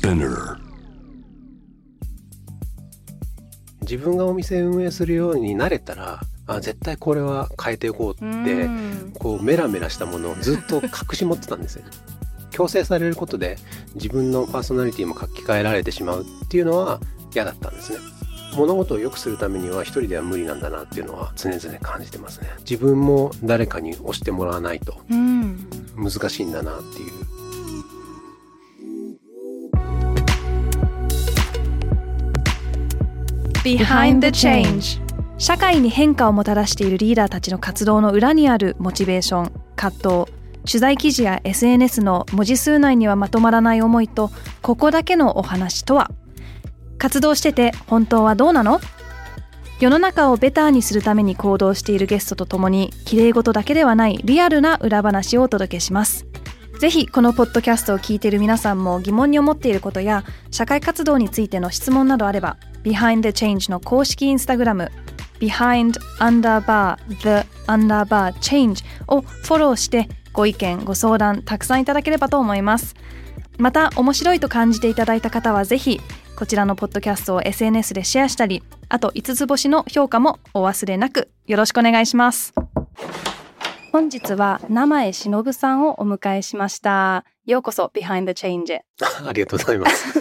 Spinner 自分がお店運営するようになれたらあ絶対これは変えていこうってうんこうメラメラしたものをずっと隠し持ってたんですよね。強制されることで自分のパーソナリティも書き換えられてしまうっていうのは嫌だったんですね。物事を良くするためには一人では無理なんだなっていうのは常々感じてますね。自分も誰かに押してもらわないとうん難しいんだなっていう。Behind the Change. 社会に変化をもたらしているリーダーたちの活動の裏にあるモチベーション葛藤。取材記事や SNS の文字数内にはまとまらない思いとここだけのお話とは？活動してて本当はどうなの？世の中をベターにするために行動しているゲストとともに綺麗事だけではないリアルな裏話をお届けしますぜひこのポッドキャストを聞いている皆さんも疑問に思っていることや社会活動についての質問などあれば Behind the Change の公式インスタグラム Behind underbar the underbar change をフォローしてご意見ご相談たくさんいただければと思います。また面白いと感じていただいた方はぜひこちらのポッドキャストを SNS でシェアしたりあと5つ星の評価もお忘れなくよろしくお願いします。本日は生江忍さんをお迎えしましたようこそ Behind the Change へ ありがとうございます。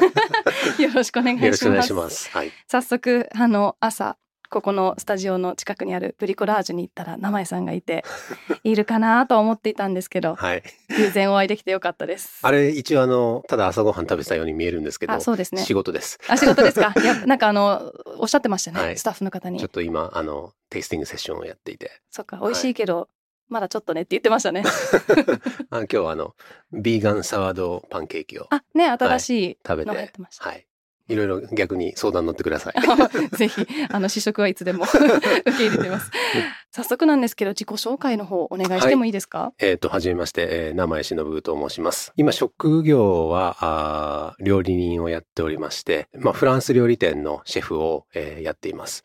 よろしくお願いします。はい。早速あの朝ここのスタジオの近くにあるブリコラージュに行ったら生江さんがいて いるかなと思っていたんですけどはい。偶然お会いできてよかったです あれ一応あのただ朝ごはん食べてたように見えるんですけど、あそうですね仕事です。あ仕事ですか？いやなんかあのおっしゃってましたね、はいスタッフの方にちょっと今あのテイスティングセッションをやっていて、そっか美味しいけど、まだちょっとねって言ってましたね。あ今日はあのビーガンサワードパンケーキを。あね新しい食べて、やってました、はい。いろいろ逆に相談乗ってください。ぜひあの試食はいつでも 受け入れてます。早速なんですけど自己紹介の方お願いしてもいいですか、えっと、はじめまして、えー、名前忍と申します。今、職業は、あー料理人をやっておりまして、まあ、フランス料理店のシェフを、えーやっています。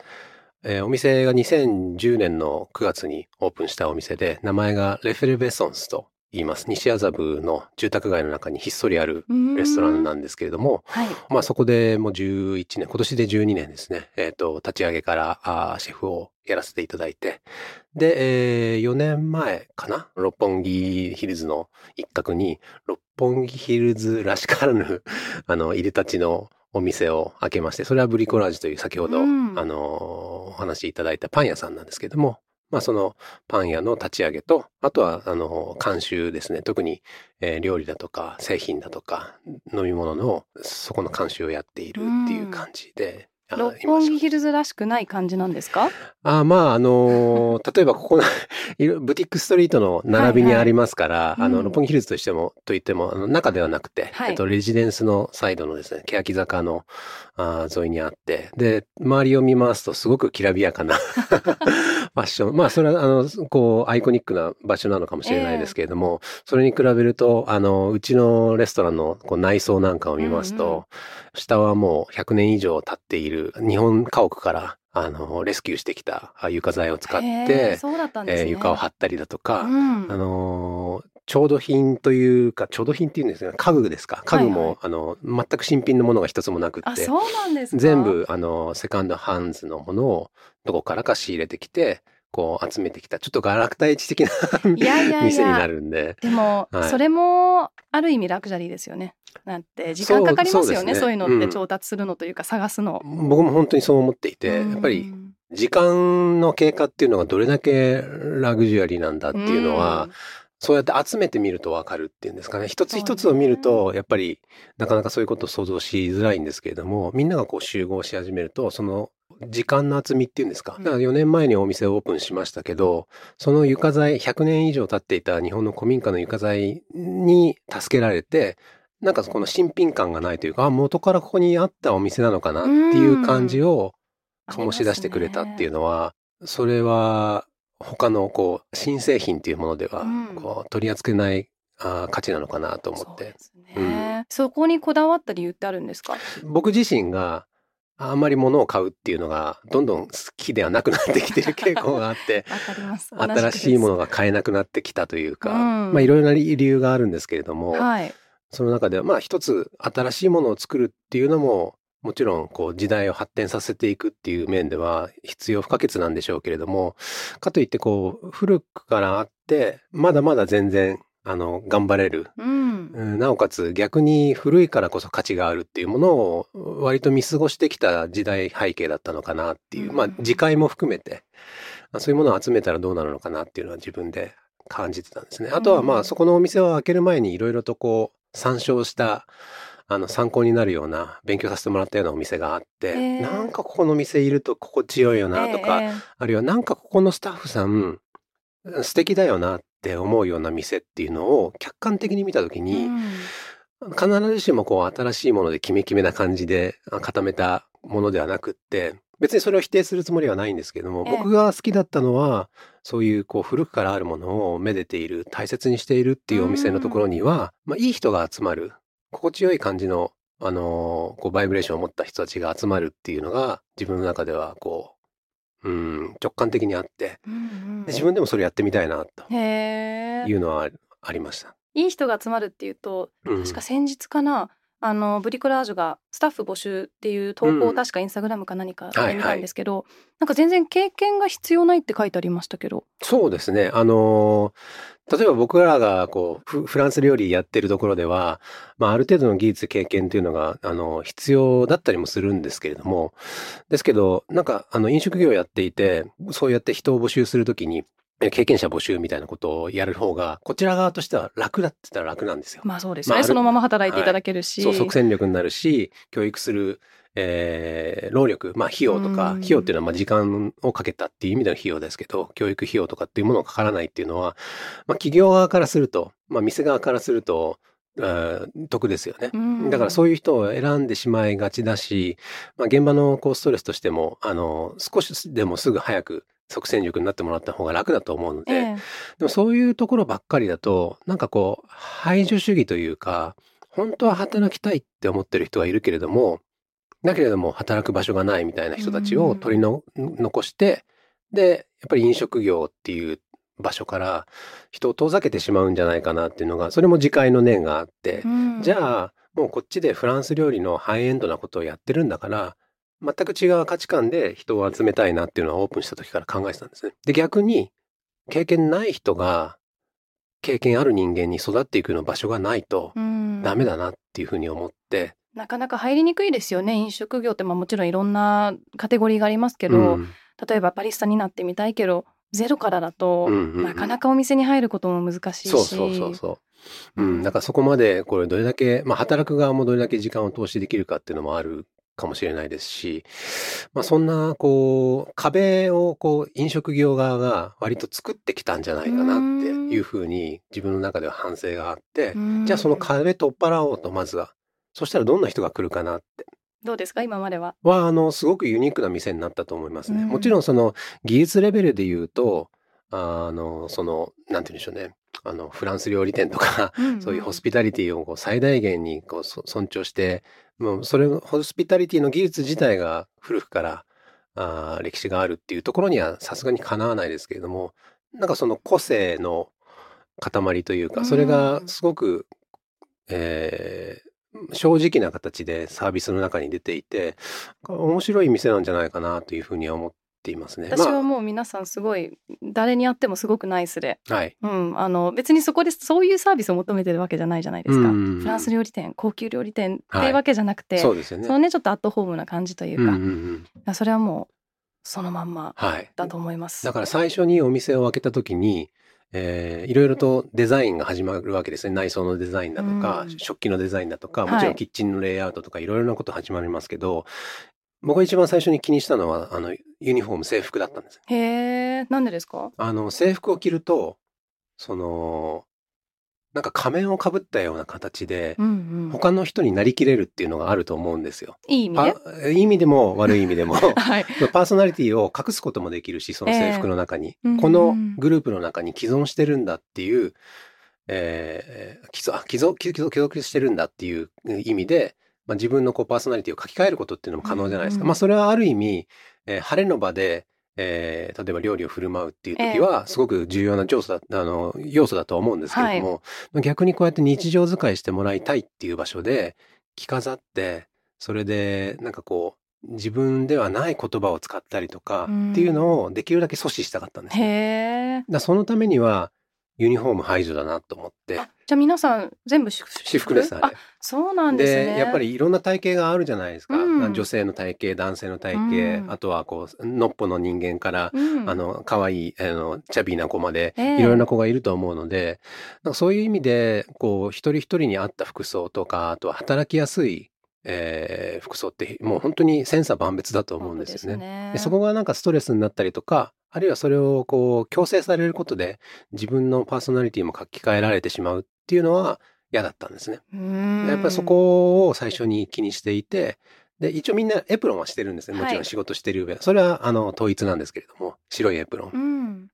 えーお店が2010年の9月にオープンしたお店で、名前がレフェルベソンスと言います。西麻布の住宅街の中にひっそりあるレストランなんですけれども、はいまあそこでもう11年、今年で12年ですね。えっ、と、立ち上げからあーシェフをやらせていただいて、で、えー4年前かな？六本木ヒルズの一角に、六本木ヒルズらしからぬ、あの、入れたちのお店を開けまして、それはブリコラージュという先ほど、うん。あの、お話しいただいたパン屋さんなんですけども、まあそのパン屋の立ち上げと、あとはあの、監修ですね。特に、えー料理だとか製品だとか飲み物のそこの監修をやっているっていう感じで、あ六本木ヒルズらしくない感じなんですか？あまあ、あのー 例えばここの ブティックストリートの並びにありますから、あの、うん。六本木ヒルズとしても、といっても、あの中ではなくて、はい。えっと、レジデンスのサイドのですね、欅坂のあー沿いにあって、で、周りを見回すとすごくきらびやかな ファッション。まあ、それは、あの、こう、アイコニックな場所なのかもしれないですけれども、それに比べると、あの、うちのレストランのこう内装なんかを見ますと、うんうん下はもう100年以上経っている日本家屋からあのレスキューしてきたあ床材を使って、ね、えー床を張ったりだとか、うん。あのー調度品というか調度品っていうんですが家具ですか。家具も、はいはい。あの全く新品のものが一つもなくってあそうなんですか。全部あのセカンドハンズのものをどこからか仕入れてきてこう集めてきたちょっとガラクタ市的な 店になるんで。でも、はい。それもある意味ラグジュアリーですよね。なんて時間かかりますよねね。そういうのっうん。て調達するのというか探すの、僕も本当にそう思っていて、うん。やっぱり時間の経過っていうのがどれだけラグジュアリーなんだっていうのは、そうやって集めてみるとわかるっていうんですかね。一つ一つを見ると、やっぱりなかなかそういうことを想像しづらいんですけれども、みんながこう集合し始めると、その時間の厚みっていうんですか。うん。だから4年前にお店をオープンしましたけど、その床材、100年以上経っていた日本の古民家の床材に助けられて、なんかこの新品感がないというか、あ元からここにあったお店なのかなっていう感じを醸し出してくれたっていうのは、それは他のこう新製品っていうものではうん。こう取り扱えないあー価値なのかなと思って。そうですね、そこにこだわった理由ってあるんですか？僕自身があんまり物を買うっていうのがどんどん好きではなくなってきてる傾向があって 新しいものがが買えなくなってきたというか、うん。まあいろいろな理由があるんですけれども、はい。その中ではまあ一つ新しいものを作るっていうのももちろんこう時代を発展させていくっていう面では必要不可欠なんでしょうけれどもかといってこう古くからあってまだまだ全然あの頑張れる、うん。うんなおかつ逆に古いからこそ価値があるっていうものを割と見過ごしてきた時代背景だったのかなっていう、まあうん次回も含めてまあそういうものを集めたらどうなるのかなっていうのは自分で感じてたんですね。あとはまうんあそこのお店を開ける前にいろいろとこう参照したあの参考になるような勉強させてもらったようなお店があって、へーなんかここの店いると心地よいよなとか、ええ。あるいはなんかここのスタッフさん素敵だよなって思うような店っていうのを客観的に見た時うに、ん。必ずしもこう新しいものでキメキメな感じであ固めたものではなくって別にそれを否定するつもりはないんですけども、ええ。僕が好きだったのはそういうこう古くからあるものをめでている大切にしているっていうお店のところには、まあ、いい人が集まる心地よい感じの、あのーこうバイブレーションを持った人たちが集まるっていうのが自分の中ではこううん直感的にあってうんうんで自分でもそれやってみたいなというのはありました。いい人が集まるっていうとうん確か先日かな、あのブリコラージュがスタッフ募集っていう投稿をうん確かインスタグラムか何かはいはいで見たんですけど、なんか全然経験が必要ないって書いてありましたけど。そうですね。あのー例えば僕らがこうフフランス料理やってるところでは、まあ、ある程度の技術経験っていうのがあの必要だったりもするんですけれどもですけどなんかあの飲食業やっていてそうやって人を募集するときにえ経験者募集みたいなことをやる方がこちら側としては楽だって言ったら楽なんですよ。まあそうですね、まあそのまま働いていただけるし、そう即戦力になるし教育する、えー労力まあ費用とかうん。費用っていうのはまあ時間をかけたっていう意味での費用ですけど教育費用とかっていうものがかからないっていうのは、まあ、企業側からすると、まあ、店側からすると得ですよね。うん。だからそういう人を選んでしまいがちだし、まあ、現場のこうストレスとしてもあの少しでもすぐ早く即戦力になってもらった方が楽だと思うので、ええ。でもそういうところばっかりだと、なんかこう、排除主義というか、本当は働きたいって思ってる人がいるけれども、だけれども働く場所がないみたいな人たちを取りの、残して、で、やっぱり飲食業っていう場所から人を遠ざけてしまうんじゃないかなっていうのが、それも自戒の念があって、うん。じゃあ、もうこっちでフランス料理のハイエンドなことをやってるんだから、全く違う価値観で人を集めたいなっていうのはオープンした時から考えてたんですね。で、逆に、経験ない人が、経験ある人間に育っていくような場所がないとうん。ダメだなっていうふうに思って、なかなか入りにくいですよね。飲食業ってまあもちろんいろんなカテゴリーがありますけど、うん。例えばバリスタになってみたいけどゼロからだと、うんうんうん。なかなかお店に入ることも難しいし。そうそうそうそう。うん、だからそこまでこれどれだけ、まあ働く側もどれだけ時間を投資できるかっていうのもあるかもしれないですし、まあそんなこう壁をこう飲食業側が割と作ってきたんじゃないかなっていうふうに自分の中では反省があって、うん。じゃあその壁取っ払おうとまずは。そしたらどんな人が来るかなって。どうですか？今までは。は、あの、すごくユニークな店になったと思いますね。うんもちろんその技術レベルで言うと、あの、その、なんて言うんでしょうね。あの、フランス料理店とか、そういうホスピタリティをこう最大限にこうそ尊重して、もうそれ、ホスピタリティの技術自体が古くからあー歴史があるっていうところにはさすがにかなわないですけれども、なんかその個性の塊というか、それがすごく、えー正直な形でサービスの中に出ていて、面白い店なんじゃないかなというふうには思っていますね。私はもう皆さんすごい誰に会ってもすごくナイスで、まあ、はい。うん、あの別にそこでそういうサービスを求めてるわけじゃないじゃないですか。うんフランス料理店高級料理店ってはいいうわけじゃなくて、そうですよね。そのねちょっとアットホームな感じというか、うんうんうん。それはもうそのまんまはい。だと思います。だから最初にお店を開けた時に、えーいろいろとデザインが始まるわけですね。内装のデザインだとか、うん食器のデザインだとか、はいもちろんキッチンのレイアウトとかいろいろなこと始まりますけど、僕が一番最初に気にしたのは、あの、ユニフォーム制服だったんです。へえ、なんでですか？あの、制服を着ると、その、なんか仮面をかぶったような形で、うんうん。他の人になりきれるっていうのがあると思うんですよ。いい意味で？あいい意味でも悪い意味でも。はい。パーソナリティを隠すこともできるし、その制服の中に。ええこのうんグループの中に既存してるんだっていう、えー、既存、あ既存、既存既存してるんだっていう意味で、まあ、自分のこうパーソナリティを書き換えることっていうのも可能じゃないですか。うんまあそれはある意味、えー晴れの場で、えー例えば料理を振る舞うっていう時は、すごく重要な要素だあの要素だとは思うんですけれども、逆にこうやって日常使いしてもらいたいっていう場所で着飾ってそれでなんかこう自分ではない言葉を使ったりとかうんっていうのをできるだけ阻止したかったんですへね。え。だそのためにはユニフォーム排除だなと思って。あじゃあ皆さん全部私服ですあれ。そうなんですね。やっぱりいろんな体型があるじゃないですか、うん。女性の体型男性の体型、うん。あとはこうのっぽの人間から、うん、あの可愛いあのチャビーな子まで、ええ。いろいろな子がいると思うのでなんかそういう意味でこう一人一人に合った服装とかあとは働きやすい、えー服装ってもう本当に千差万別だと思うんですよね。ね。でそこがなんかストレスになったりとかあるいはそれをこう強制されることで自分のパーソナリティも書き換えられてしまうっていうのは嫌だったんですね。うん。やっぱりそこを最初に気にしていてで一応みんなエプロンはしてるんですね。もちろはいん仕事してる上、それはあの統一なんですけれども白いエプロン、うん、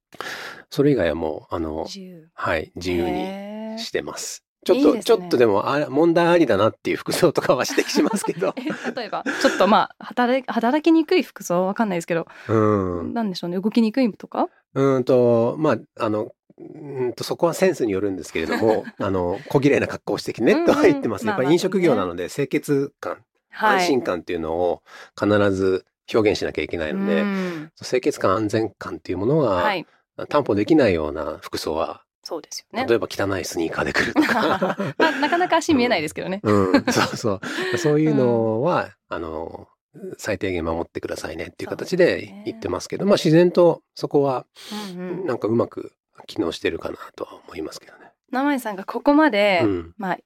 それ以外はもうあの自由。はい自由にしてます。ちょっとね。ちょっとでもあ問題ありだなっていう服装とかは指摘しますけど。え例えばちょっとまあ働き働きにくい服装わかんないですけど、うん。なんでしょうね動きにくいとか？うーんとまああのうーんとそこはセンスによるんですけれども あの小綺麗な格好をしてきてねとは言ってます、うんうんやっぱり飲食業なので清潔感安心感っていうのを必ず表現しなきゃいけないので、うん清潔感安全感っていうものがはい担保できないような服装は、そうですよね。例えば汚いスニーカーで来るとか、まあ、なかなか足見えないですけどね、うん、そうそう。そういうのは、あの最低限守ってくださいねっていう形で言ってますけど、まあ自然とそこはうんうん。なんかうまく機能してるかなとは思いますけどね。生井さんがここまで、うん。まあ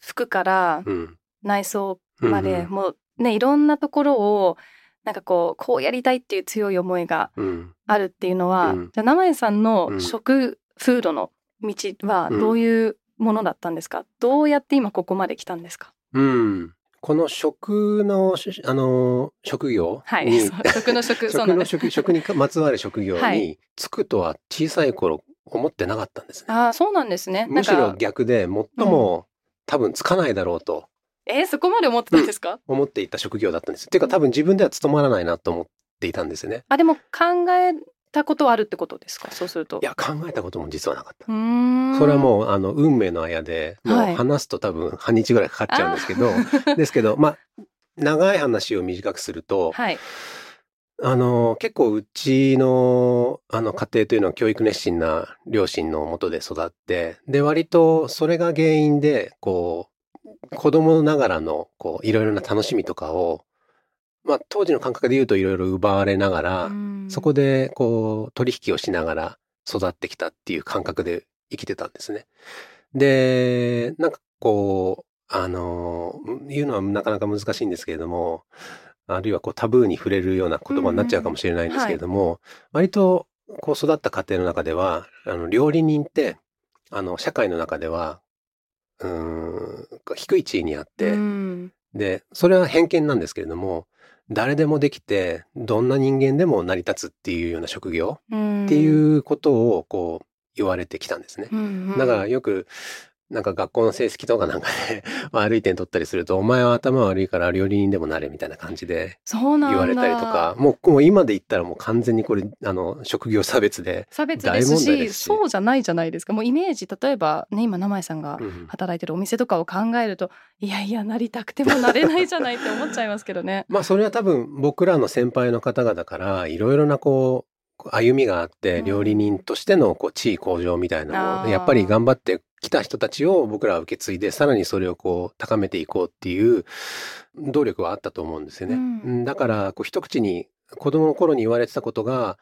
服からうん。内装まで、うんもうねいろんなところをなんかこうこうやりたいっていう強い思いがうん。あるっていうのは、うん。じゃあ生井さんうのん。食、フードの道はどういうものだったんですか、どうやって今ここまで来たんですか？うん。この食のしあの職業に、はい 食の食 そう食の職職に まつわる職業はに就くとは小さい頃思ってなかったんですね。ああそうなんですね。むしろ逆で最も、多分つかないだろうと。えーそこまで思ってたんですか、思っていた職業だったんです。っていうか多分自分では務まらないなと思っていたんですよね。あでも考えたことはあるってことですか？そうすると。いや考えたことも実はなかった。それはもうあの運命のあやでもうはい話すと多分半日ぐらいかかっちゃうんですけど、ですけどまあ長い話を短くすると、はい。あの結構うちのあの家庭というのは教育熱心な両親のもとで育ってで割とそれが原因でこう子供ながらのこういろいろな楽しみとかを、まあ、当時の感覚で言うといろいろ奪われながら、そこでこう取引をしながら育ってきたっていう感覚で生きてたんですね。でなんかこうあの言うのはなかなか難しいんですけれどもあるいはこうタブーに触れるような言葉になっちゃうかもしれないんですけれども、割とこう育った家庭の中ではあの料理人ってあの社会の中ではうーん低い地位にあって、うん。でそれは偏見なんですけれども誰でもできてどんな人間でも成り立つっていうような職業うんっていうことをこう言われてきたんですね。だからよくなんか学校の成績とかなんかで 悪い点取ったりすると「お前は頭悪いから料理人でもなれ」みたいな感じでそうなんだ。言われたりとかもうもう今で言ったらもう完全にこれあの職業差別で、差別ですしですし。そうじゃないじゃないですか。もうイメージ例えばね今生井さんがうん働いてるお店とかを考えるといやいやなりたくてもなれないじゃないって思っちゃいますけどね。まあそれは多分僕らの先輩の方々からいろいろなこう歩みがあってうん。料理人としてのこう地位向上みたいなのをやっぱり頑張ってきた人たちを僕らは受け継いでさらにそれをこう高めていこうっていう努力はあったと思うんですよね。うんうんだからこう一口に子供の頃に言われてたことが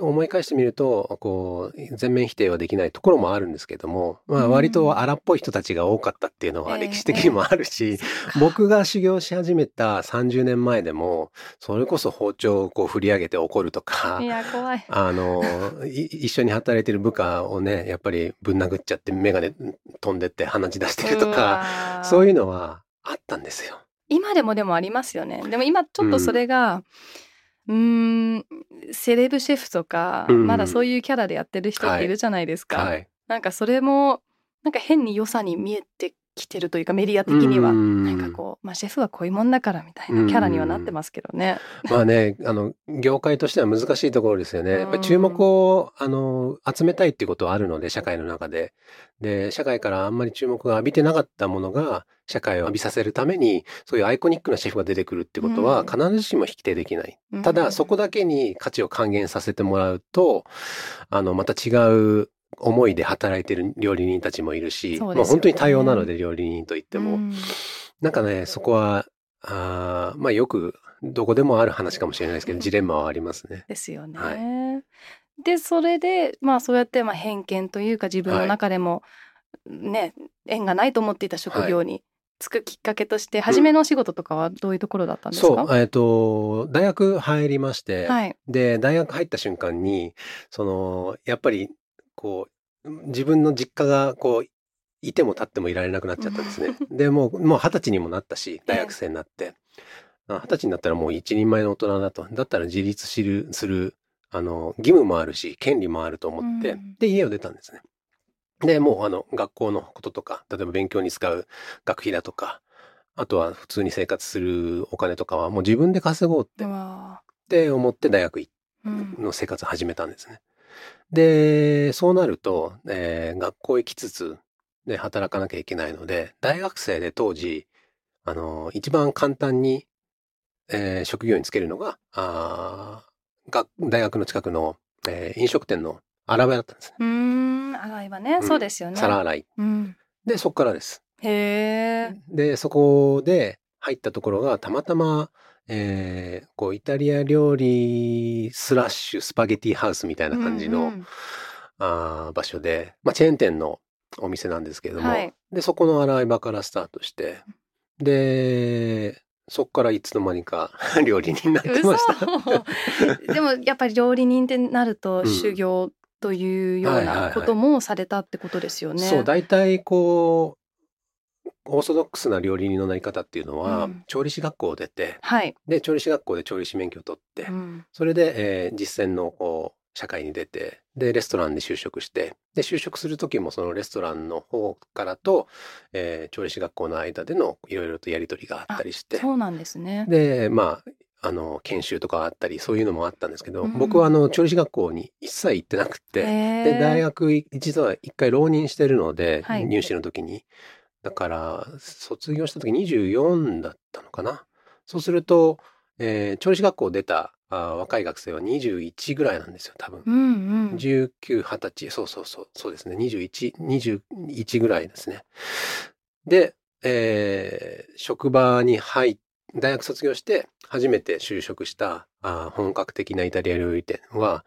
思い返してみるとこう全面否定はできないところもあるんですけども、まあ、うん割と荒っぽい人たちが多かったっていうのはええ歴史的にもあるし、僕が修行し始めた30年前でもそれこそ包丁をこう振り上げて怒るとかいや怖い。あのい一緒に働いてる部下をねやっぱりぶん殴っちゃって眼鏡飛んでって鼻血出してるとかそういうのはあったんですよ。今でもでもありますよね。でも今ちょっとそれが、うーんセレブシェフとか、うん。まだそういうキャラでやってる人っているじゃないですか。はい、なんかそれもなんか変に良さに見えてきてるというかメディア的には、うんなんかこう、まあ、シェフはこういうもんだからみたいなキャラにはなってますけどね。まあね、あの、業界としては難しいところですよね。やっぱり注目を、あの、集めたいっていうことはあるので、社会の中で。で、社会からあんまり注目が浴びてなかったものが、社会を浴びさせるために、そういうアイコニックなシェフが出てくるってことは、うん必ずしも否定できない。うんただ、そこだけに価値を還元させてもらうと、あの、また違う思いで働いてる料理人たちもいるし、ねまあ本当に多様なので、料理人といっても。うんなんかね、そこは、あーまあよく、どこでもある話かもしれないですけど、ジレンマはありますね。ですよね。はでそれでまあそうやってまあ偏見というか自分の中でも、ね縁がないと思っていた職業に就くきっかけとして、初めのお仕事とかはどういうところだったんですか、そう、えっ、と、大学入りまして、はい。で、大学入った瞬間に、その、やっぱり、こう、自分の実家が、こう、いても立ってもいられなくなっちゃったんですね。で、もう、もう二十歳にもなったし、大学生になって。あ二十歳になったらもう一人前の大人だと。だったら自立する、する、あの、義務もあるし、権利もあると思って、うんで、家を出たんですね。で、もう、あの、学校のこととか、例えば勉強に使う学費だとか、あとは普通に生活するお金とかはもう自分で稼ごうってって思って大学の生活を始めたんですね。で、そうなると、えー学校行きつつ、で、働かなきゃいけないので、大学生で当時、あの、一番簡単に、えー職業に就けるのが、あーが大学の近くの、えー飲食店の洗い場だったんですね。うーん洗い場ね、うんそうですよね。皿洗い。うん、で、そこからです。へえ。で、そこで入ったところが、たまたま、えーこう、イタリア料理スラッシュスパゲティハウスみたいな感じの、うんうん。あー場所で、まあ、チェーン店のお店なんですけれども、はい。で、そこの洗い場からスタートして、で、そこからいつの間にか 料理人になってました。嘘。でもやっぱり料理人ってなるとうん修行というようないこともされたってことですよね。そう、大体こう、オーソドックスな料理人のなり方っていうのは、うん調理師学校を出て、はい。で、調理師学校で調理師免許を取って、うんそれで、えー実践の社会に出て、で、レストランで就職して、で、就職する時もそのレストランの方からと、えー調理師学校の間でのいろいろとやり取りがあったりして、そうなんですね。で、まあ、あの、研修とかあったり、そういうのもあったんですけど、うん僕はあの、調理師学校に一切行ってなくて、へで、大ー学実は一回浪人してるので、はい入試の時に。だから、卒業した時24だったのかな。そうすると、えー調理師学校出たあー若い学生は21ぐらいなんですよ、多分。うんうん。19、20歳、そうそうそう、そうですね。21、21ぐらいですね。で、えー職場に入っ大学卒業して初めて就職したあー本格的なイタリア料理店は、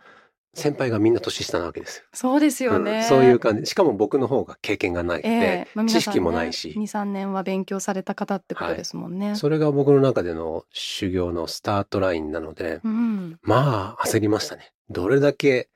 先輩がみんな年下なわけですよ。そうですよね。うんそういう感じ。しかも僕の方が経験がないのえで、えまあね知識もないし2、3年は勉強された方ってことですもんね。それが僕の中での修行のスタートラインなので、うん。まあ焦りましたね。どれだけ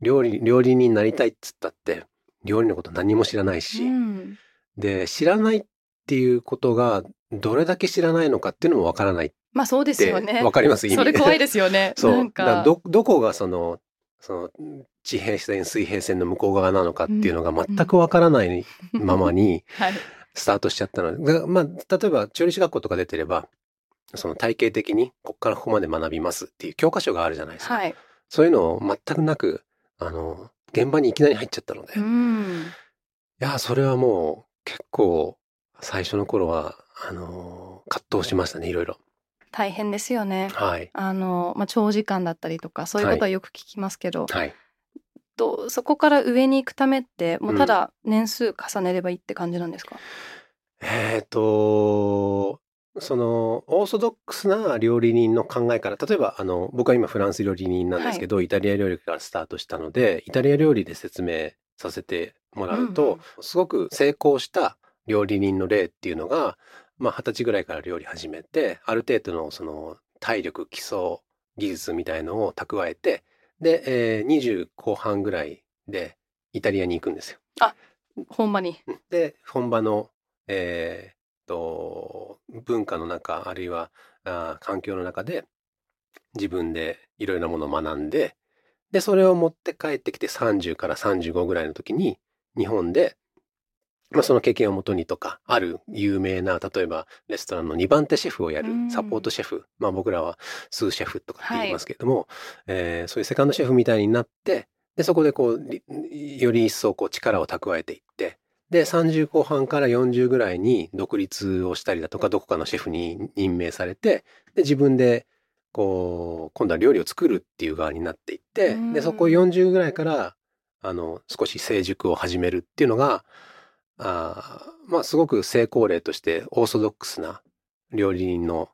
料理、料理人になりたいっつったって、料理のこと何も知らないし、うんで、知らないっていうことが、どれだけ知らないのかっていうのもわからないっまあそうですて、よね。わかりますそれ怖いですよね。そう。ど、どこがその、その、地平線、水平線の向こう側なのかっていうのが全くわからないままにはい。スタートしちゃったので、だまあ、例えば調理師学校とか出てれば、その体系的にこっからここまで学びますっていう教科書があるじゃないですか。はい。そういうのを全くなく、あの、現場にいきなり入っちゃったので、ういん。や、それはもう結構最初の頃は、あの、葛藤しましたね、いろいろ。大変ですよね。はい。あの、まあ、長時間だったりとか、そういうことはよく聞きますけど、はい。とそこから上に行くためって、もうただ年数重ねればいいって感じなんですか、えっ、と、その、オーソドックスな料理人の考えから、例えば、あの、僕は今フランス料理人なんですけど、イタリア料理からスタートしたので、イタリア料理で説明させてもらうと、うんうんすごく成功した料理人の例っていうのが、まあ、二十歳ぐらいから料理始めて、ある程度のその、体力、基礎、技術みたいのを蓄えて、で、えー20後半ぐらいでイタリアに行くんですよ。ほんまに。で、本場の、えーと、文化の中、あるいはあー環境の中で、自分でいろいろなものを学んで、で、それを持って帰ってきて30から35ぐらいの時に、日本でまあ、その経験をもとにとか、ある有名な、例えばレストランの2番手シェフをやるうん。サポートシェフ、まあ僕らはスーシェフとかって言いますけれども、えーそういうセカンドシェフみたいになって、で、そこでこう、りより一層こう力を蓄えていって、で、30後半から40ぐらいに独立をしたりだとか、どこかのシェフに任命されて、で、自分で、こう、今度は料理を作るっていう側になっていって、うん。で、そこ40ぐらいから、あの、少し成熟を始めるっていうのが、あーまあ、すごく成功例としてオーソドックスな料理人の、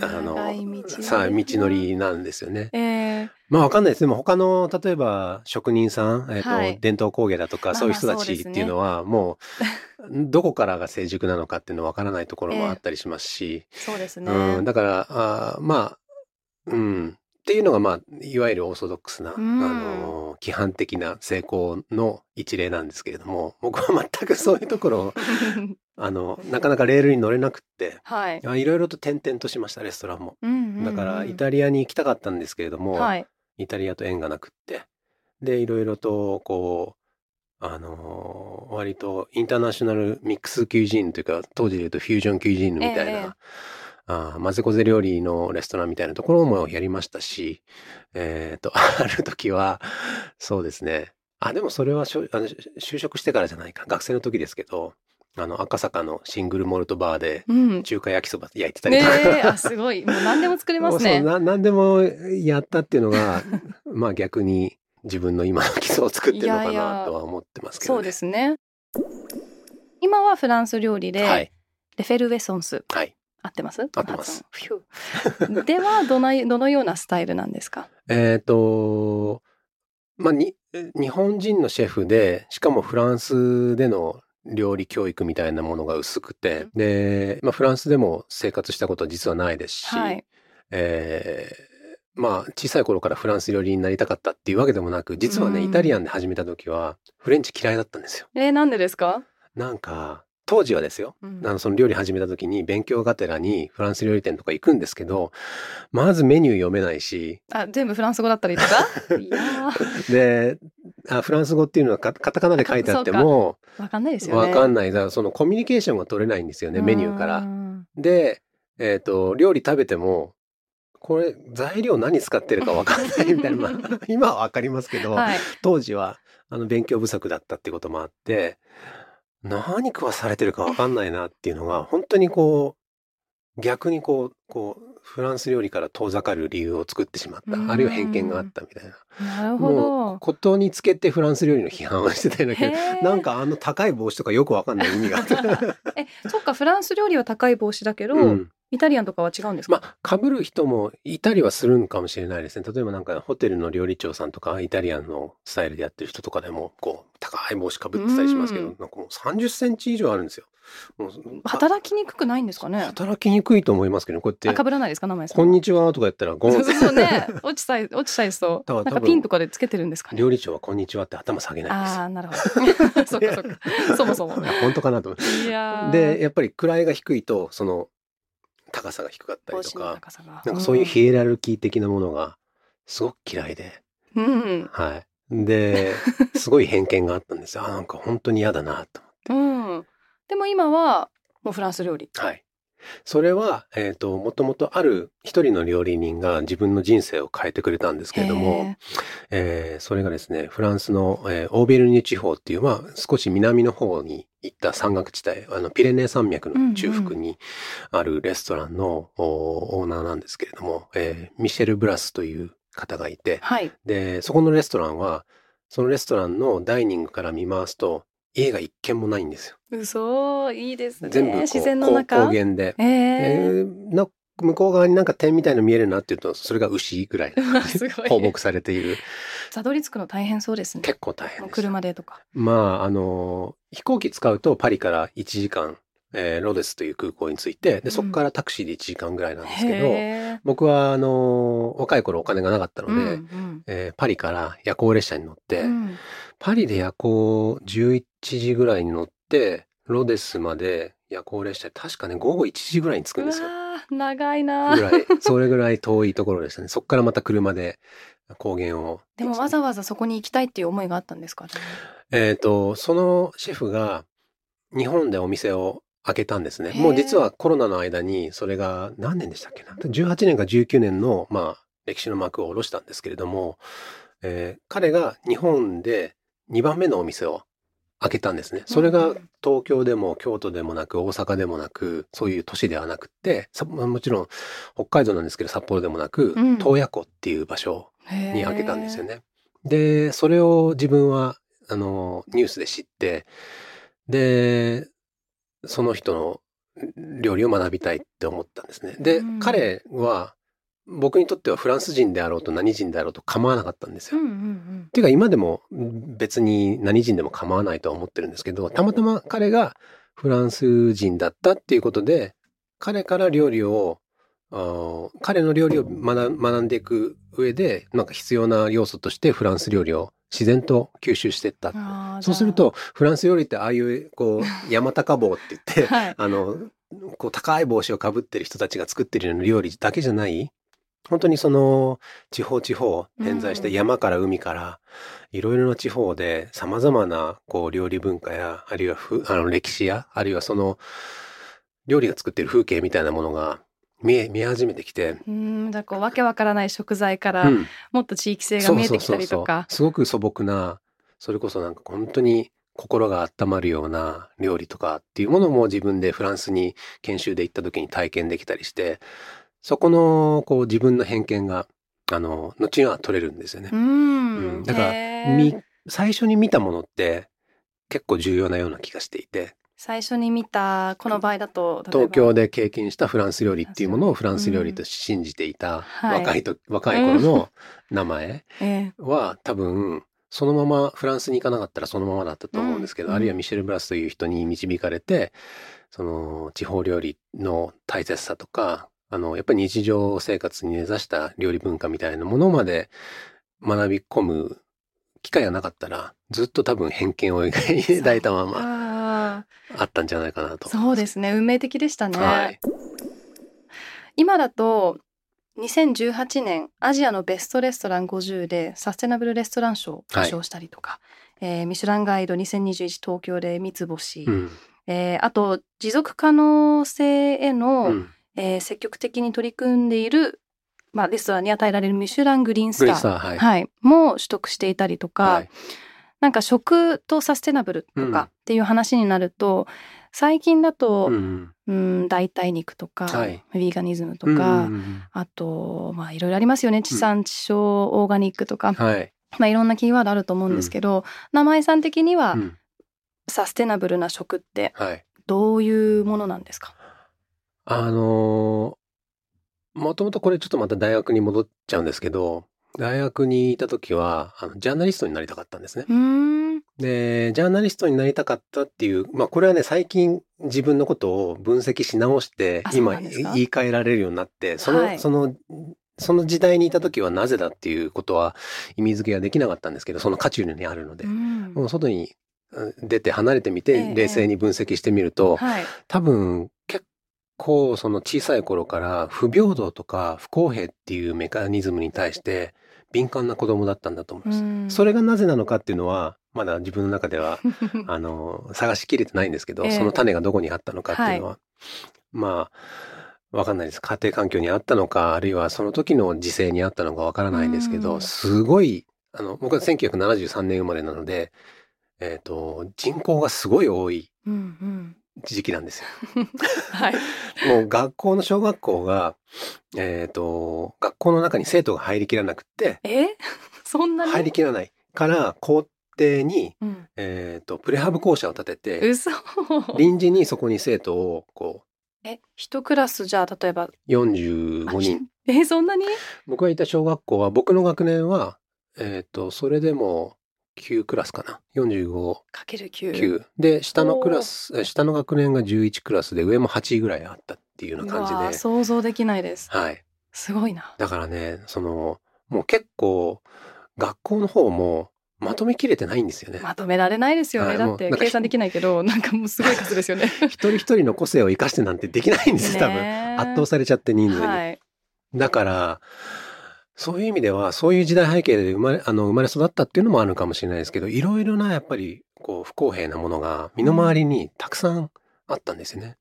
あの長い道のり、さあ、道のりなんですよね。えーまあわかんないです。でも他の、例えば職人さん、えっ、と、はい伝統工芸だとか、まあそういう人たちっていうのは、もう、どこからが成熟なのかっていうのはわからないところもあったりしますし、そうですね。うん、だから、あーまあ、うん、っていうのが、まあ、いわゆるオーソドックスな、うんあの、規範的な成功の一例なんですけれども、僕は全くそういうところを、あの、なかなかレールに乗れなくって、はい。あいろいろと転々としました、レストランも。うんうんうんだから、イタリアに行きたかったんですけれども、はい。イタリアと縁がなくって。で、いろいろと、こう、あのー割とインターナショナルミックスキュージーヌというか、当時で言うとフュージョンキュージーヌみたいな、ええあぜこぜ料理のレストランみたいなところもやりましたし、えっ、と、ある時は、そうですね。あ、でもそれはしょあの就職してからじゃないか。学生の時ですけど、あの、赤坂のシングルモルトバーでうん。中華焼きそば焼いてたりねとか。え、あ、すごい。もう何でも作れますね。そうな何でもやったっていうのが まあ逆に自分の今の基礎を作ってるのかいやいやなとは思ってますけどね。そうですね。今はフランス料理で、はいレフェルウェソンス。はい。合ってます？合ってます。では、どの、どのようなスタイルなんですか？えっ、とまあに日本人のシェフでしかもフランスでの料理教育みたいなものが薄くて、で、まあ、フランスでも生活したことは実はないですし、はい。えーまあ小さい頃からフランス料理になりたかったっていうわけでもなく実はね、うん。イタリアンで始めた時はフレンチ嫌いだったんですよ。えー、なんでですか、なんか当時はですようん。あのその料理始めた時に勉強がてらにフランス料理店とか行くんですけどまずメニュー読めないし。あ、全部フランス語だったりとかいやー、であフランス語っていうのはカカタカナで書いてあってもわかんないですよね。わかんない。だからそのコミュニケーションが取れないんですよねメニューかうら。んで、えっと料理食べてもこれ材料何使ってるかわかんないみたいな、まあ、今はわかりますけど、はい。当時はあの勉強不足だったってこともあって何食わされてるかわかんないなっていうのが本当にこう逆にこうこうフランス料理から遠ざかる理由を作ってしまっうん。たあるいは偏見があったみたいな。なるほど。ことにつけてフランス料理の批判をしてたんだけどなんかあの高い帽子とかよくわかんない意味が。あった。え、そっか、フランス料理は高い帽子だけど、うんイタリアンとかは違うんですか、まあ、被る人もいたりはするんかもしれないですね。例えばなんかホテルの料理長さんとか、イタリアンのスタイルでやってる人とかでも、こう、高い帽子被ってたりしますけど、うんなんかもう30センチ以上あるんですよ。もう働きにくくないんですかね？働きにくいと思いますけど、こうやあ、って、被らないですか名前。こんにちはとか言ったら、ゴンそうそうね。落ちたい、落ちたいそう。なんかピンとかでつけてるんですかね？料理長はこんにちはって頭下げない。ああ、なるほど。そっかそっか。そもそも。本当かなと思って。で、やっぱり位が低いと、その、高さが低かったりとか。なんかそういうヒエラルキー的なものが、すごく嫌いで。はい。で、すごい偏見があったんですよ。あ、なんか本当に嫌だなとうん。でも今は、もうフランス料理。はい。それは、えっ、と、もともとある一人の料理人が自分の人生を変えてくれたんですけれども、えーそれがですね、フランスの、えーオーベルニュ地方っていう、まあ、少し南の方に行った山岳地帯、あの、ピレネー山脈の中腹にあるレストランの、おオーナーなんですけれども、えーミシェル・ブラスという方がいて、はい。で、そこのレストランは、そのレストランのダイニングから見回すと、家が一軒もないんですよ。嘘、いいですね。全部自然の高中。高原で。えええーな向こう側になんか点みたいの見えるなっていうと、それが牛ぐらい 放牧されている。たどり着くの大変そうですね。結構大変。車でとか。まあ、あの、飛行機使うとパリから1時間、えーロデスという空港に着いて、で、そこからタクシーで1時間ぐらいなんですけど、へ僕は、あの、若い頃お金がなかったーので、うんえーパリから夜行列車に乗って、うんパリで夜行11時ぐらいに乗って、ロデスまで夜行列車で確かね、午後1時ぐらいに着くんですよ。長いなぐらい、それぐらい遠いところでしたね。そこからまた車で高原を。でもわざわざそこに行きたいっていう思いがあったんですか？ね。えっ、と、そのシェフが、日本でお店を開けたんですね。もう実はコロナの間に、それが何年でしたっけな？18年か19年の、まあ、歴史の幕を下ろしたんですけれども、えー彼が日本で2番目のお店を開けたんですね。それが東京でも京都でもなく大阪でもなく、そういう都市ではなくって、もちろん北海道なんですけど札幌でもなく、うん洞爺湖っていう場所にに開けたんですよ。ね。で、それを自分は、あの、ニュースで知って、で、その人の料理を学びたいって思ったんですね。で、うん彼は、僕にとってはフランス人であろうと何人であろうと構わなかったんですよ。うんうんうんっていうか今でも別に何人でも構わないとは思ってるんですけど、たまたま彼がフランス人だったっていうことで、彼から料理を、彼の料理を学んでいく上で、なんか必要な要素としてフランス料理を自然と吸収していった。そうすると、フランス料理ってああいう、こう、山高帽って言って、はい。あの、こう高い帽子をかぶってる人たちが作ってるような料理だけじゃない、本当にその地方地方点在してうん。山から海からいろいろな地方で様々なこう料理文化やあるいはふあの歴史やあるいはその料理が作ってる風景みたいなものが見え見え始めてきて、うんだからこうわけわからない食材からうん。もっと地域性が見えてきたりとか。すごく素朴なそれこそなんか本当に心が温まるような料理とかっていうものも自分でフランスに研修で行った時に体験できたりしてそこのこう自分の偏見があの後には取れるんですよね。う。ん。うん。だから最初に見たものって結構重要なような気がしていて最初に見たこの場合だと東京で経験したフランス料理っていうものをフランス料理と信じていたはい。若いと、若い頃の名前 えは多分そのままフランスに行かなかったらそのままだったと思うんですけど、うん。あるいはミシェル・ブラスという人に導かれてその地方料理の大切さとかあのやっぱり日常生活に根ざした料理文化みたいなものまで学び込む機会がなかったらずっと多分偏見を抱いたままああったんじゃないかなと。ーそうですね。運命的でしたね、はい、今だと2018年アジアのベストレストラン50でサステナブルレストラン賞を受賞したりとか、えーミシュランガイド2021東京で三つ星、うん。えーあと持続可能性への、うん。えー積極的に取り組んでいる、まあ、レストランに与えられるミシュラングリーンスター。グリーンスターはい、はい、も取得していたりとか、はいなんか食とサステナブルとうん。かっていう話になると、最近だと、うんうん、代替肉とか、はい。ヴィーガニズムとうんか、うんうん。あとまあいろいろありますよね。地産地消オーガニックとか、はい、まあいろんなキーワードあると思うんですけど、名前さん的にはうん。サステナブルな食ってはい。どういうものなんですか、あのーもともとこれちょっとまた大学に戻っちゃうんですけど、大学にいた時は、あの、ジャーナリストになりたかったんですね。で、ジャーナリストになりたかったっていう、まあこれはね、最近自分のことを分析し直して今言い換えられるようになって、その、はい。その、その時代にいた時はなぜだっていうことは意味付けができなかったんですけど、その渦中にあるので。う。ん。もう外にうん出て離れてみええ。て、冷静に分析してみると、はい。多分結構その小さい頃から不平等とか不公平っていうメカニズムに対して敏感な子供だったんだと思います。うん。それがなぜなのかっていうのはまだ自分の中では あの探しきれてないんですけど、ええ。その種がどこにあったのかっていうのは、まあわかんないです。家庭環境にあったのかあるいはその時の時勢にあったのかわからないんですけど、うん。すごいあの僕は1973年生まれなので、えー、と人口がすごい多いうんうん時期なんですよ。はい。もう学校の小学校が、えっ、と、学校の中に生徒が入りきらなくって、え？そんなに？入りきらないから校庭に、うん、えっ、と、プレハブ校舎を建てて、嘘。臨時にそこに生徒を、こえ一クラスじゃあ例えば？う、45人。えそんなに？僕がいた小学校は、僕の学年は、えっ、と、それでも9クラスかな。45、かける9 9。で、下のクラス、え下の学年が11クラスで、上も8ぐらいあったっていうような感じで。想像できないですはい。すごいなだからね、その、もう結構、学校の方もまとめきれてないんですよね。まとめられないですよね、はいだって計算できないけど なんかもうすごい数ですよね一人一人の個性を生かしてなんてできないんですよ、多分。圧倒されちゃって人数に。はいだから、そういう意味では、そういう時代背景で生まれ、あの、生まれ育ったっていうのもあるかもしれないですけど、いろいろな、やっぱり、こう、不公平なものが身の回りにたくさんあったんですよね。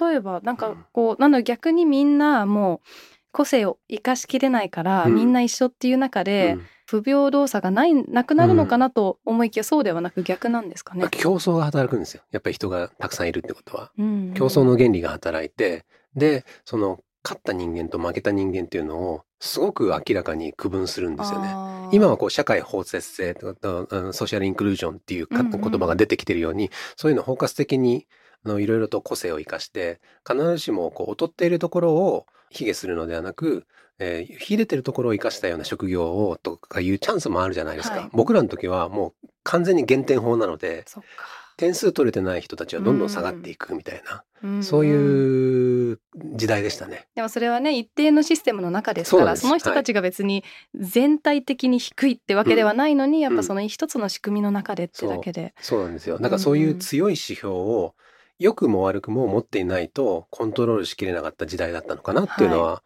例えばなんかこう、なんだ逆にみんなもう個性を生かしきれないから、うんみんな一緒っていう中で、うん不平等さがないなくなるのかなと思いきや、そうではなく逆なんですかね。競争が働くんですよ。やっぱり人がたくさんいるってことは。うん競争の原理が働いて、で、その、勝った人間と負けた人間っていうのを、すごく明らかに区分するんですよね。今はこう社会包摂性とかソーシャルインクルージョンっていう言葉が出てきてるように、そういうのを包括的にあのいろいろと個性を生かして必ずしもこう劣っているところを卑下するのではなく、えー秀でてるところを生かしたような職業をとかいうチャンスもあるじゃないですか、はい。僕らの時はもう完全に減点法なので点数取れてない人たちはどんどん下がっていくみたいな、うんそういう時代でしたね。でもそれはね一定のシステムの中ですからその人たちが別に全体的に低いってわけではないのに、やっぱその一つの仕組みの中でってだけで。そうなんですよ。だからそういう強い指標を良くも悪くも持っていないとコントロールしきれなかった時代だったのかなっていうのは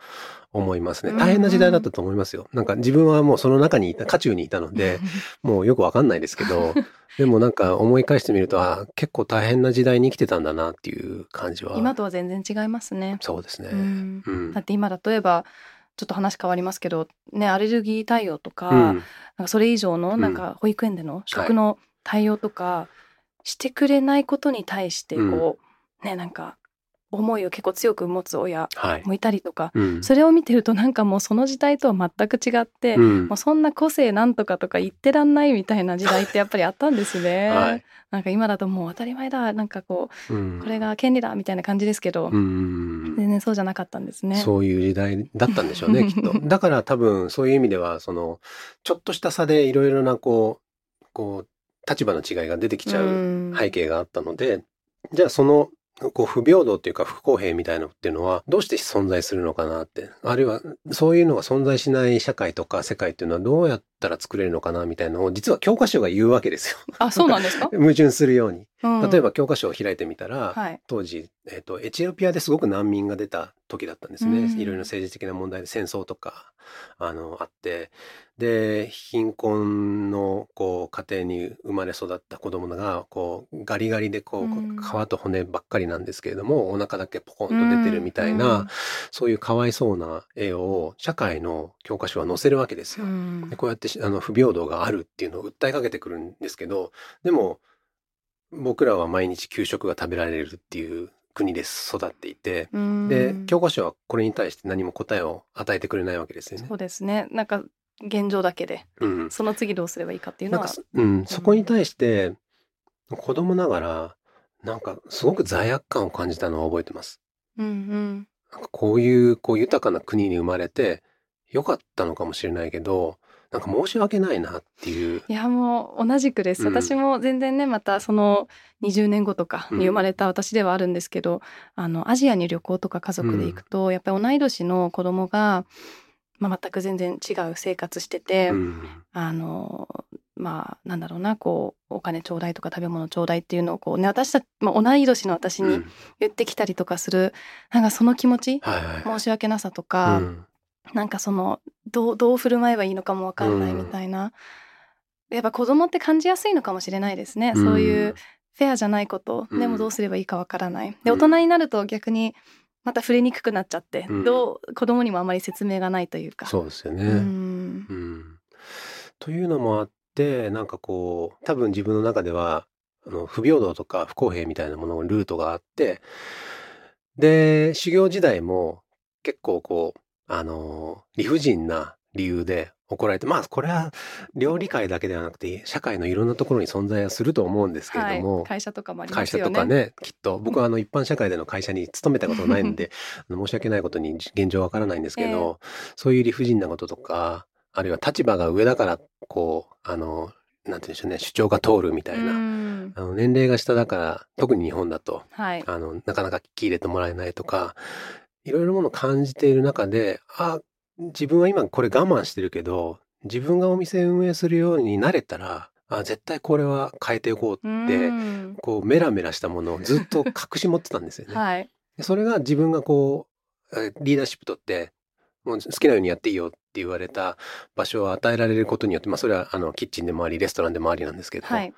思いますね。はい大変な時代だったと思いますよ。なんか自分はもうその中にいた、渦中にいたので、もうよくわかんないですけど、でもなんか思い返してみると、あ結構大変な時代に生きてたんだなっていう感じは。今とは全然違いますね。そうですね。うんうんだって今例えばちょっと話変わりますけど、ね、アレルギー対応とか,、うんなんかそれ以上のうんなんか保育園での食の対応とかしてくれないことに対してこう、ねなんか思いを結構強く持つ親はい。もいたりとか、うんそれを見てるとなんかもうその時代とは全く違って、うんもうそんな個性なんとかとか言ってらんないみたいな時代ってやっぱりあったんですね。はいなんか今だともう当たり前だなんかこうんうこれが権利だみたいな感じですけど、うん全然そうじゃなかったんですね。そういう時代だったんでしょうね、きっと。だから多分そういう意味では、その、ちょっとした差でいろいろなこう、こう、立場の違いが出てきちゃう背景があったので、じゃあその、こう不平等っていうか不公平みたいなのっていうのはどうして存在するのかなって。あるいはそういうのが存在しない社会とか世界っていうのはどうやったら作れるのかなみたいなのを実は教科書が言うわけですよ。あそうなんですか、矛盾するように。うん例えば教科書を開いてみたら、はい当時、えっとエチオピアですごく難民が出た時だったんですね、うんいろいろな政治的な問題で戦争とかあのあってで貧困のこう家庭に生まれ育った子供がこうガリガリでこう、うん。皮と骨ばっかりなんですけれどもお腹だけポコンと出てるみたいな、うん。そういうかわいそうな絵を社会の教科書は載せるわけですよ。うん。でこうやってしあの不平等があるっていうのを訴えかけてくるんですけどでも僕らは毎日給食が食べられるっていう国で育っていてうん。で教科書はこれに対して何も答えを与えてくれないわけですよね。そ。うですね。なんか現状だけでうん、その次どうすればいいかっていうのはなんかそ、うん、そこに対して子供ながらなんかすごく罪悪感を感じたのを覚えてます。うんうん。なんかこういうこう豊かな国に生まれてよかったのかもしれないけどなんか申し訳ないなっていう。いやもう同じくです、うん。私も全然ねまたその20年後とかに生まれた私ではあるんですけど、あのアジアに旅行とか家族で行くと、やっぱり同い年の子供が、まあ、全く全然違う生活してて、うん。あのまあなんだろうなこうお金ちょうだいとか食べ物ちょうだいっていうのをこうね私たち、まあ、同い年の私にうん。言ってきたりとかする、なんかその気持ちはいはい申し訳なさとか、うん。なんかそのどうどう振る舞えばいいのかもわかんないみたいな、やっぱ子供って感じやすいのかもしれないですね、そういうフェアじゃないこと、うん。でもどうすればいいかわからない。でうん。大人になると逆にまた触れにくくなっちゃって、うん。どう子供にもあまり説明がないというか。そうですよね。うん。うん。というのもあってなんかこう多分自分の中ではあの不平等とか不公平みたいなもののルートがあってで修行時代も結構こうあの理不尽な理由で怒られてまあこれは料理界だけではなくて社会のいろんなところに存在はすると思うんですけれども、はい、会社とかもありま会社すよね。とかね、きっと。僕はあの一般社会での会社に勤めたことないんで、申し訳ないことに現状わからないんですけど、そういう理不尽なこととか、あるいは立場が上だから、こう、あの、なんて言うんでしょうね、主張が通るみたいな。うん。あの年齢が下だから、特に日本だと、はい。あの、なかなか聞き入れてもらえないとか、いろいろものを感じている中で、あ、自分は今これ我慢してるけど、自分がお店運営するようになれたら、あ、絶対これは変えていこうって、うんこうメラメラしたものを ずっと隠し持ってたんですよね。はいでそれが自分がこうえーリーダーシップ取ってもう好きなようにやっていいよっ言われた場所を与えられることによって、まあそれはあのキッチンでもあり、レストランでもありなんですけど、はい。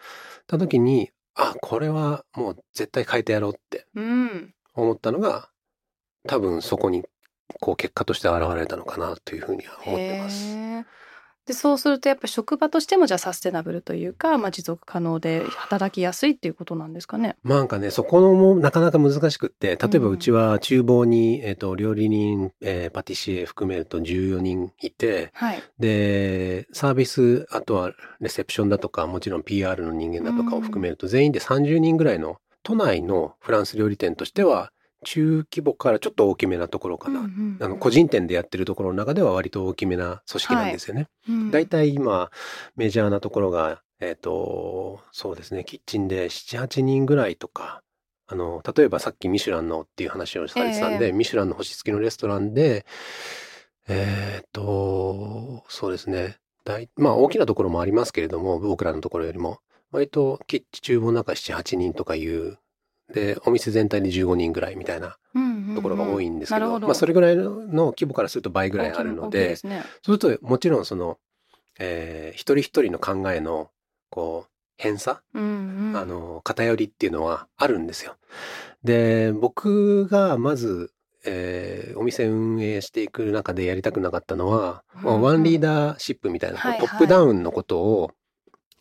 た時に、あ、これはもう絶対変えてやろうってうん。思ったのが、多分そこにこう結果として現れたのかなというふうには思ってます。でそうするとやっぱり職場としてもじゃあサステナブルというか、まあ、持続可能で働きやすいっていうことなんですかね。まあなんかね、そこのもなかなか難しくって、例えばうんうちは厨房に、えっ、と、料理人、えーパティシエ含めると14人いて、はい。で、サービス、あとはレセプションだとか、もちろん PR の人間だとかを含めると、全員で30人ぐらいの都内のフランス料理店としては、中規模からちょっと大きめなところかな。うんうんあの個人店でやってるところの中では割と大きめな組織なんですよね。うん。大体今メジャーなところが、えっ、と、そうですね、キッチンで7、8人ぐらいとか、あの、例えばさっきミシュランのっていう話をされてたんで、えミシュランの星付きのレストランで、えっ、と、そうですね、大まあ大きなところもありますけれども、僕らのところよりも、割とキッチン厨房の中7、8人とかいう、で、お店全体で15人ぐらいみたいなところが多いんですけど、まあそれぐらいの規模からすると倍ぐらいあるのでね。そうすると、もちろんその、えー一人一人の考えの、こう、偏差、うんうん。あの、偏りっていうのはあるんですよ。で、僕がまず、えーお店運営していく中でやりたくなかったのは、まあうんうん。ワンリーダーシップみたいな、はいはい。トップダウンのことを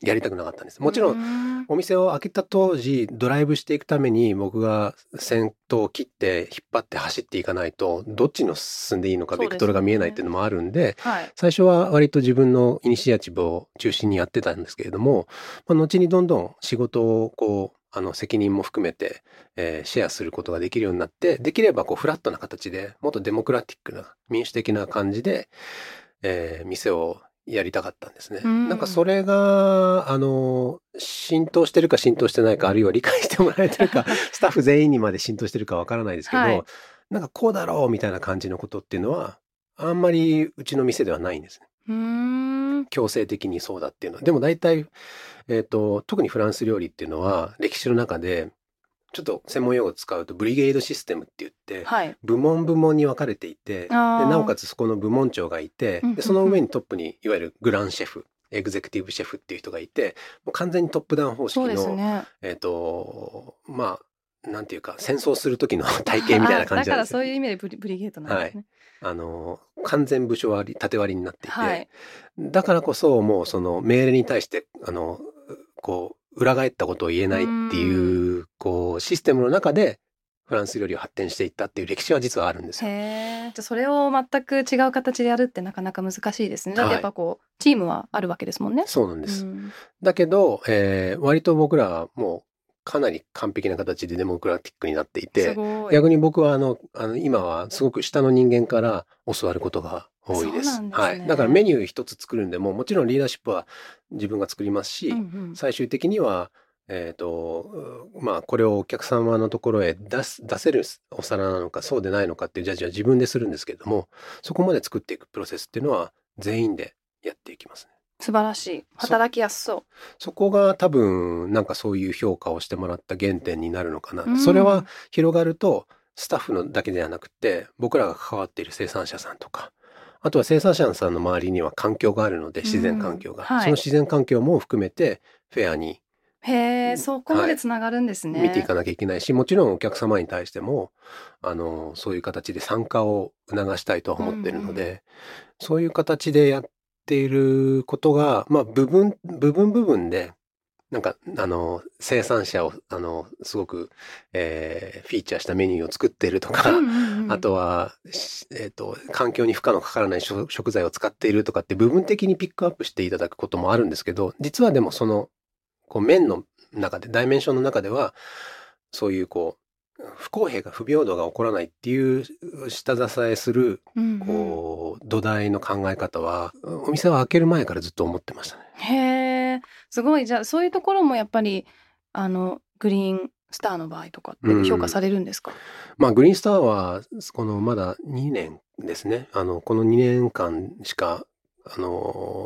やりたくなかったんです。もちろん、ん。お店を開けた当時、ドライブしていくために僕が先頭を切って引っ張って走っていかないと、どっちの進んでいいのか、ベクトルが見えないっていうのもあるんで、はい。最初は割と自分のイニシアチブを中心にやってたんですけれども、まあ、後にどんどん仕事をこう、あの責任も含めて、えーシェアすることができるようになって、できればこうフラットな形で、もっとデモクラティックな民主的な感じで、えー店をやりたかったんですね。うんなんかそれが、あの、浸透してるか浸透してないか、あるいは理解してもらえてるか、スタッフ全員にまで浸透してるかわからないですけど、はいなんかこうだろうみたいな感じのことっていうのは、あんまりうちの店ではないんですね。強制的にそうだっていうのは。でも大体、えっ、と、特にフランス料理っていうのは、歴史の中で、ちょっと専門用語を使うと、ブリゲードシステムって言って、はい。部門部門に分かれていて、でなおかつそこの部門長がいてうんうんうん。で、その上にトップに、いわゆるグランシェフ、エグゼクティブシェフっていう人がいて、もう完全にトップダウン方式の、ね。えっ、と、まあ、なんていうか、戦争する時の 体系みたいな感じだから。そういう意味でブリブリゲートなんですね。あの、完全部署割り、縦割りになっていて、はい。だからこそもうその命令に対して、あの、こう、裏返ったことを言えないっていう、こう、システムの中で、フランス料理を発展していったっていう歴史は実はあるんですよ。へそれを全く違う形でやるってなかなか難しいですね。だってやっぱこう、チームはあるわけですもんね。そうなんです。うんだけど、えー割と僕らはもうかなり完璧な形でデモクラティックになっていすて、ごい。逆に僕はあの、あの今はすごく下の人間から教わることが多いです。ねはい。だからメニュー一つ作るんでも、もちろんリーダーシップは自分が作りますし、うんうん最終的には、えっ、と、うまあ、これをお客様のところへ出す、出せるお皿なのか、そうでないのかっていうジャッジは自分でするんですけれども、そこまで作っていくプロセスっていうのは全員でやっていきますね。素晴らしい。働きやすそう。そこが多分、なんかそういう評価をしてもらった原点になるのかな。うんそれは広がると、スタッフのだけではなくて、僕らが関わっている生産者さんとか、あとは生産者さんの周りには環境があるので、自然環境が。うんはい。その自然環境も含めて、フェアにへえ、そこまでつながるんですね。見ていかなきゃいけないし、もちろんお客様に対しても、あの、そういう形で参加を促したいとは思ってるので、そういう形でやっていることが、まあ、部分、部分部分で、なんか、あの、生産者を、あの、すごく、えーフィーチャーしたメニューを作っているとか、うんうんうん。あとは、しえっ、と、環境に負荷のかからない食食材を使っているとかって部分的にピックアップしていただくこともあるんですけど、実はでもその、こう面の中で、ダイメンションの中では、そういうこう、不公平が不平等が起こらないっていう下支えする、こう、土台の考え方は、お店を開ける前からずっと思ってましたね。へえ、すごい。じゃあそういうところもやっぱりあのグリーンスターの場合とかって評価されるんですか？まあ、グリーンスターは、このまだ2年ですね。あの、この2年間しか、あの、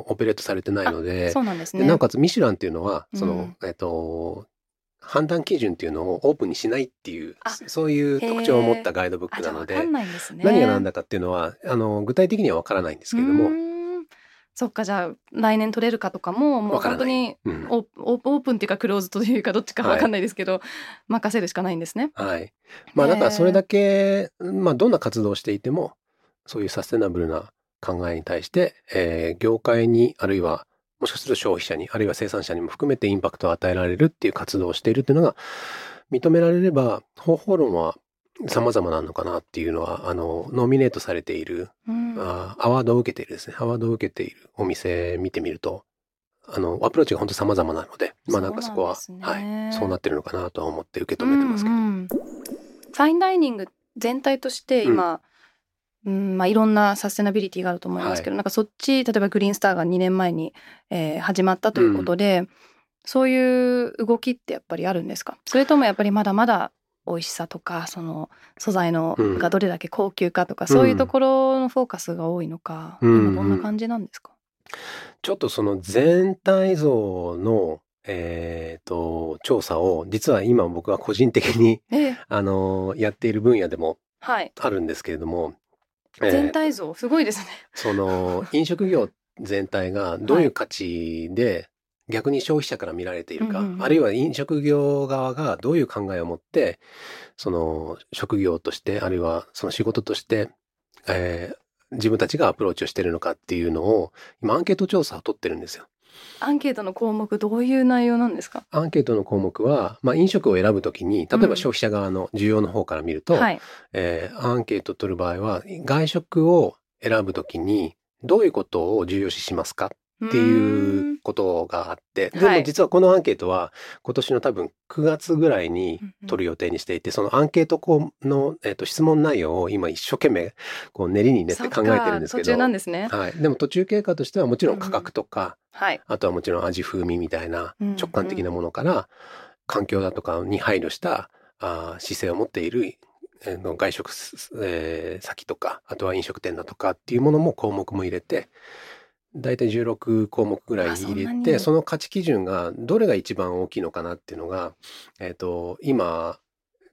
オペレートされてないので、そうなんですね。でなおかつミシュランっていうのは、その、うんえっと、判断基準っていうのをオープンにしないっていうあそういう特徴を持ったガイドブッあクなのでね。何が何だかっていうのはあの具体的にはわからないんですけれども、そっかじゃあ来年取れるかとかももう本当にうんオープンオープンっていうかクローズというかどっちかわかんないですけど、任せるしかないんですね。はい。まあだからそれだけ、まあどんな活動をしていても、そういうサステナブルな考えに対して、えー業界に、あるいは、もしかすると消費者に、あるいは生産者にも含めてインパクトを与えられるっていう活動をしているっていうのが認められれば、方法論は様々なのかなっていうのは、あの、ノミネートされている、うん。あーアワードを受けているですね、アワードを受けているお店見てみると、あの、アプローチが本当様々なので、まあなんかそこは、ねはい、そうなってるのかなとは思って受け止めてますけど。うん。うんファインダイニング全体として今、うんまあ、いろんなサステナビリティがあると思いますけど、なんかそっち例えばグリーンスターが2年前に、えー始まったということで、そういう動きってやっぱりあるんですか？それともやっぱりまだまだ美味しさとかその素材のうん。がどれだけ高級かとか、そういうところのフォーカスが多いのか、うん。今どんな感じなんですか、ちょっとその全体像の、えっ、と、調査を、実は今僕は個人的に、ええ。あの、やっている分野でもはい。あるんですけれども、えー。全体像すごいですね。その、飲食業全体がどういう価値で、逆に消費者から見られているか、うんうんうんあるいは飲食業側がどういう考えを持って、その職業として、あるいはその仕事として、えー自分たちがアプローチをしているのかっていうのを、今アンケート調査を取ってるんですよ。アンケートの項目どういう内容なんですか？アンケートの項目は、まあ、飲食を選ぶときに、例えば消費者側の需要の方から見ると、はい。えーアンケートを取る場合は、外食を選ぶときに、どういうことを重要視しますか？っていうことがあって、ではいも実はこのアンケートは今年の多分9月ぐらいに取る予定にしていて、そのアンケート項の、えー、と質問内容を今一生懸命こう練りに練って考えてるんですけど、ですね。はい。でも途中経過としてはもちろん価格とか、はい。あとはもちろん味風味みたいなうん直感的なものから、環境だとかに配慮したあー姿勢を持っている、外食す、えー先とか、あとは飲食店だとかっていうものも項目も入れて、だいたい16項目ぐらい入れて、その価値基準がどれが一番大きいのかなっていうのが、えっ、と、今、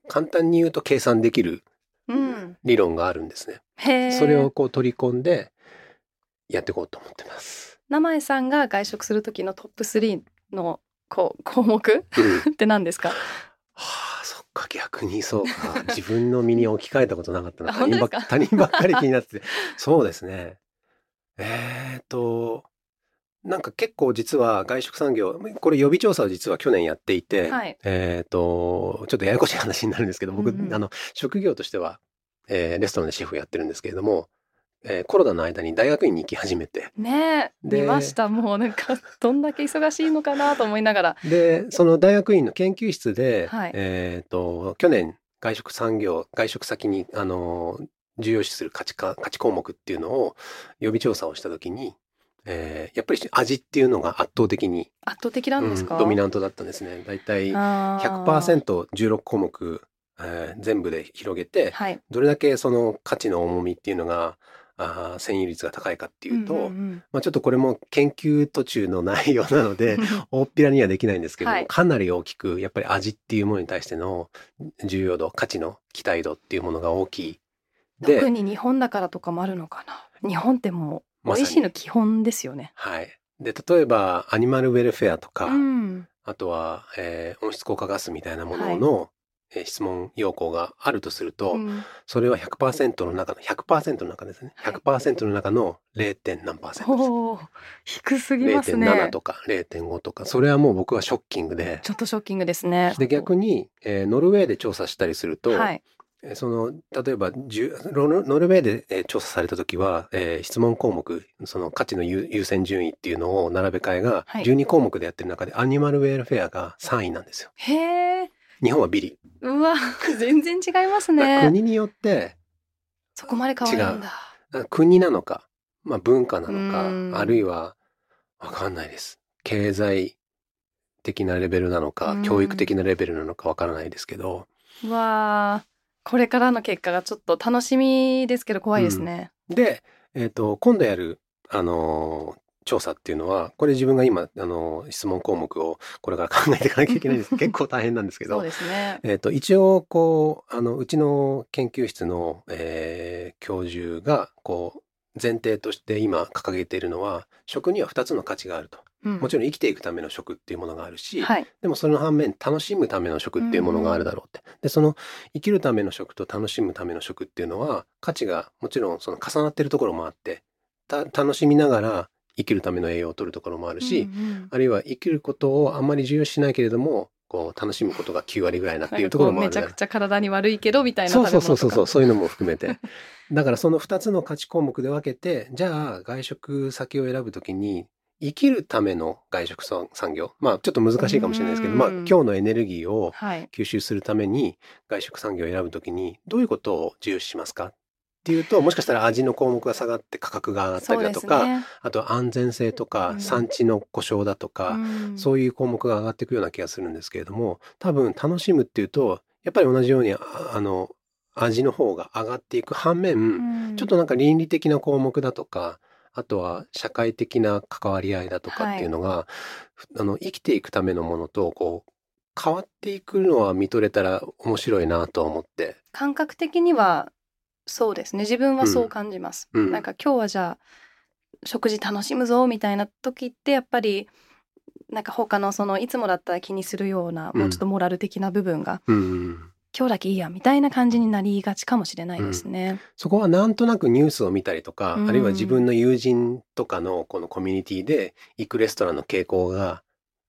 簡単に言うと計算できるうん。理論があるんですね。へえ。それをこう取り込んでやっていこうと思ってます。生江さんが外食する時のトップ3のこう項目うんって何ですか？はあ、そっか、逆にそうか。自分の身に置き換えたことなかったな。あ他人ばっか他人ばっかり気になってて。そうですね。えーと、なんか結構実は外食産業、これ予備調査を実は去年やっていて、はい。えーと、ちょっとややこしい話になるんですけど、僕、うんうん。あの、職業としては、えーレストランでシェフやってるんですけれども、えーコロナの間に大学院に行き始めて、ねえました。もうなんかどんだけ忙しいのかなと思いながら。で、その大学院の研究室で、はい。えっ、と、去年、外食産業、外食先に、あの、重要視する価値か、価値項目っていうのを予備調査をしたときに、えーやっぱり味っていうのが圧倒的に、圧倒的なんですか？うんドミナントだったんですね。だいたいあー 100%16 項目、えー全部で広げて、はい。どれだけその価値の重みっていうのが、あー占有率が高いかっていうと、んんんまあ、ちょっとこれも研究途中の内容なので、大っぴらにはできないんですけども、はいかなり大きくやっぱり味っていうものに対しての重要度価値の期待度っていうものが大きい。で特に日本だからとかもあるのかな。日本ってもう美味しいの基本ですよね。はい。で例えばアニマルウェルフェアとか、うん。あとは、えー温室効果ガスみたいなものの、えー質問要項があるとすると、うんそれは100%の中の100%の中ですね、はい100%の中の 0. 点何パーセントです。おお低すぎますね。0.7とか0.5とかそれはもう僕はショッキングでちょっとショッキングですね。で逆に、えーノルウェーで調査したりすると、はい。えーその例えばノノルウェーで、えー調査された時は、えー質問項目その価値の優優先順位っていうのを並べ替えがはい12項目でやってる中で、アニマルウェルフェアが3位なんですよ。へえ。日本はビリ。うわ 全然違いますね。国によってそこまで変わるんだ。あ国なのか、まあ、文化なのうんかあるいはわかんないです経済的なレベルなのか、うん教育的なレベルなのかわからないですけどうわあこれからの結果がちょっと楽しみですけど怖いですね。で、えー、と今度やる、あのー調査っていうのはこれ自分が今あの質問項目をこれから考えていかなきゃいけないんです 結構大変なんですけどそうですね。えー、と一応こうあのうちの研究室の、えー教授がこう前提として今掲げているのは食には2つの価値があるとうん。もちろん生きていくための食っていうものがあるし、はい。でもその反面楽しむための食っていうものがあるだろうって、でその生きるための食と楽しむための食っていうのは価値がもちろんその重なってるところもあってた楽しみながら生きるための栄養を取るところもあるし、うんうんあるいは生きることをあんまり重要視しないけれどもこう楽しむことが9割ぐらいなってない。んうとかころもある。だろうくちゃ体に悪いけどみたいなそうそうそうそうそういうのも含めて。だからその2つの価値項目で分けてじゃあ外食先を選ぶときに生きるための外食産産業？まあちょっと難しいかもしれないですけど、うん。まあ、今日のエネルギーをはい。吸収するために外食産業を選ぶときにどういうことを重視しますか？っていうともしかしたら味の項目が下がって価格が上がったりだとか、すね。あと安全性とかうん。産地の故障だとか、うん。そういう項目が上がっていくような気がするんですけれども多分楽しむっていうとやっぱり同じようにああの味の方が上がっていく反面、うん。ちょっとなんか倫理的な項目だとかあとは社会的な関わり合いだとかっていうのが、あの生きていくためのものとこう変わっていくのは見とれたら面白いなとは思って。感覚的にはそうですね。自分はそう感じます、うん。なんか今日はじゃあ食事楽しむぞみたいな時ってやっぱりなんか他のそのいつもだったら気にするようなうん。もうちょっとモラル的な部分が、うん今日だけいいやみたいな感じになりがちかもしれないですね。そこはなんとなくニュースを見たりとか、うん。あるいは自分の友人とかのこのコミュニティで行くレストランの傾向が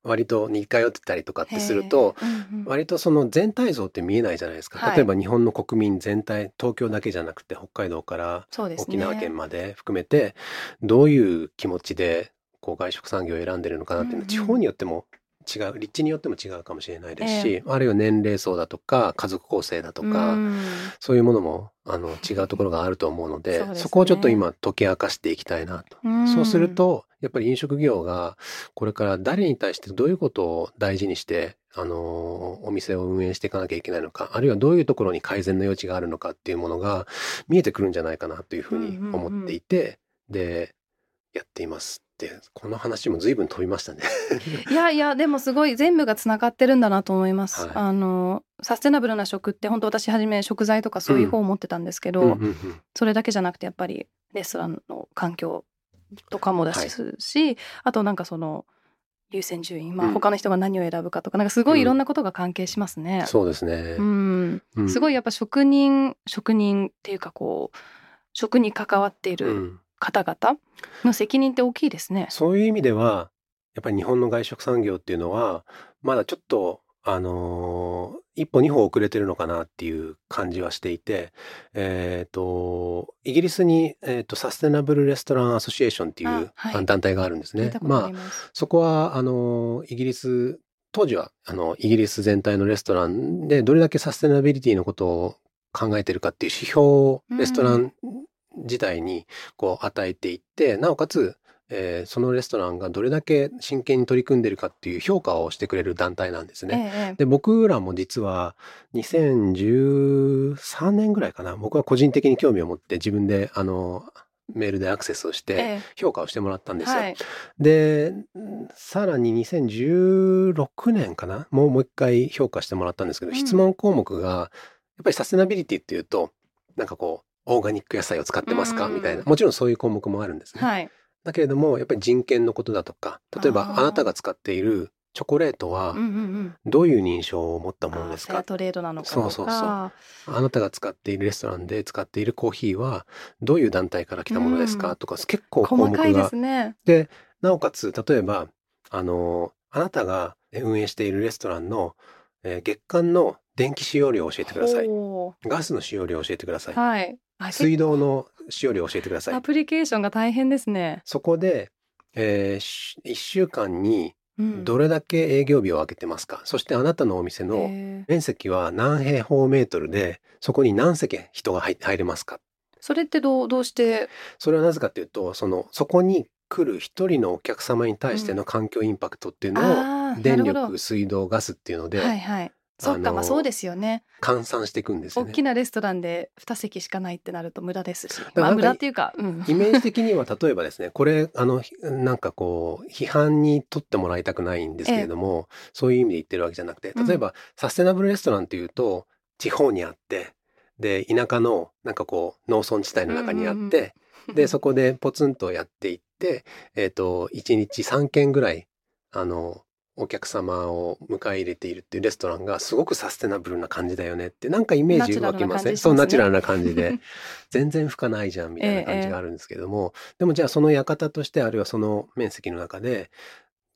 割と似通ってたりとかってするとうんうん。割とその全体像って見えないじゃないですか。はい。例えば日本の国民全体、東京だけじゃなくて北海道から沖縄県まで含めて、どういう気持ちでこう外食産業を選んでるのかなっていうのは、うんうん。地方によっても違う、立地によっても違うかもしれないですし、あるいは年齢層だとか、家族構成だとか、うん。そういうものもあの違うところがあると思うのでね。そこをちょっと今解き明かしていきたいなと。うん。そうするとやっぱり飲食業がこれから誰に対してどういうことを大事にして、あのお店を運営していかなきゃいけないのかあるいはどういうところに改善の余地があるのかっていうものが見えてくるんじゃないかなというふうに思っていて、でやっていますってこの話も随分飛びましたね。いやいやでもすごい全部がつながってるんだなと思います。はいあのサステナブルな食って本当私はじめ食材とかそういう方を持ってたんですけど、うんうんうんそれだけじゃなくてやっぱりレストランの環境とかもだし、しあとなんかその優先順位、まあ、うん他の人が何を選ぶかとか、なんかすごいいろんなことが関係しますね。そうですねう。んうんすごいやっぱ職人職人っていうかこう食に関わっていうるん方々の責任って大きいですね。そういう意味では、やっぱり日本の外食産業っていうのは、まだちょっと、あのー一歩二歩遅れてるのかなっていう感じはしていて、えっ、と、イギリスに、えーと、サステナブルレストランアソシエーションっていうあはいあ団体があるんですねあまあり、ます。そこは、あのーイギリス、当時は、あの、イギリス全体のレストランでどれだけサステナビリティのことを考えてるかっていう指標レストラン自体にこう与えていって、なおかつ、えーそのレストランがどれだけ真剣に取り組んでるかっていう評価をしてくれる団体なんですね。ええで、僕らも実は2013年ぐらいかな、僕は個人的に興味を持って自分であのメールでアクセスをしてえ評価をしてもらったんですよ。えはい。で、さらに2016年かな？もうもう一回評価してもらったんですけど、うん質問項目が、やっぱりサステナビリティっていうと、なんかこう、オーガニック野菜を使ってますか？うんみたいな。もちろんそういう項目もあるんですね。はい。だけれども、やっぱり人権のことだとか、例えばあなたが使っているチョコレートはうんうんうん。どういう認証を持ったものですか？あーフェアトレードなのか。そうそうそうあなたが使っているレストランで使っているコーヒーはどういう団体から来たものですか、うんとか結構項目細かいでがすね。で、なおかつ、例えば、あの、あなたが運営しているレストランの、えー月間の電気使用量を教えてください。ガスの使用量を教えてください。はい。あ水道の使用量を教えてください。アプリケーションが大変ですね。そこで、え1週間にうんどれだけ営業日を空けてますか、そしてあなたのお店の面積は何平方メートルで、そこに何席人が入入れますか？それってどうどうして？それはなぜかというと、その、そこに来る一人のお客様に対しての環境インパクトっていうのを、あー電力、水道、ガスっていうので、はいはい。そっか、まあそうですよね。換算していくんですよね。大きなレストランで2席しかないってなると無駄ですし。まあ無駄っていうか、うん。イメージ的には例えばですね、これ、あの、ひなんかこう、批判に取ってもらいたくないんですけれども、そういう意味で言ってるわけじゃなくて、例えば、サステナブルレストランっていうと、地方にあって、で、田舎の、なんかこう、農村地帯の中にあって、で、そこでポツンとやっていって、えっ、と、1日3軒ぐらい、あの、お客様を迎え入れているっていうレストランがすごくサステナブルな感じだよねって、なんかイメージ湧きません、ね。そう、ナチュラルな感じで。全然負荷ないじゃんみたいな感じがあるんですけども、でもじゃあその館としてあるいはその面積の中で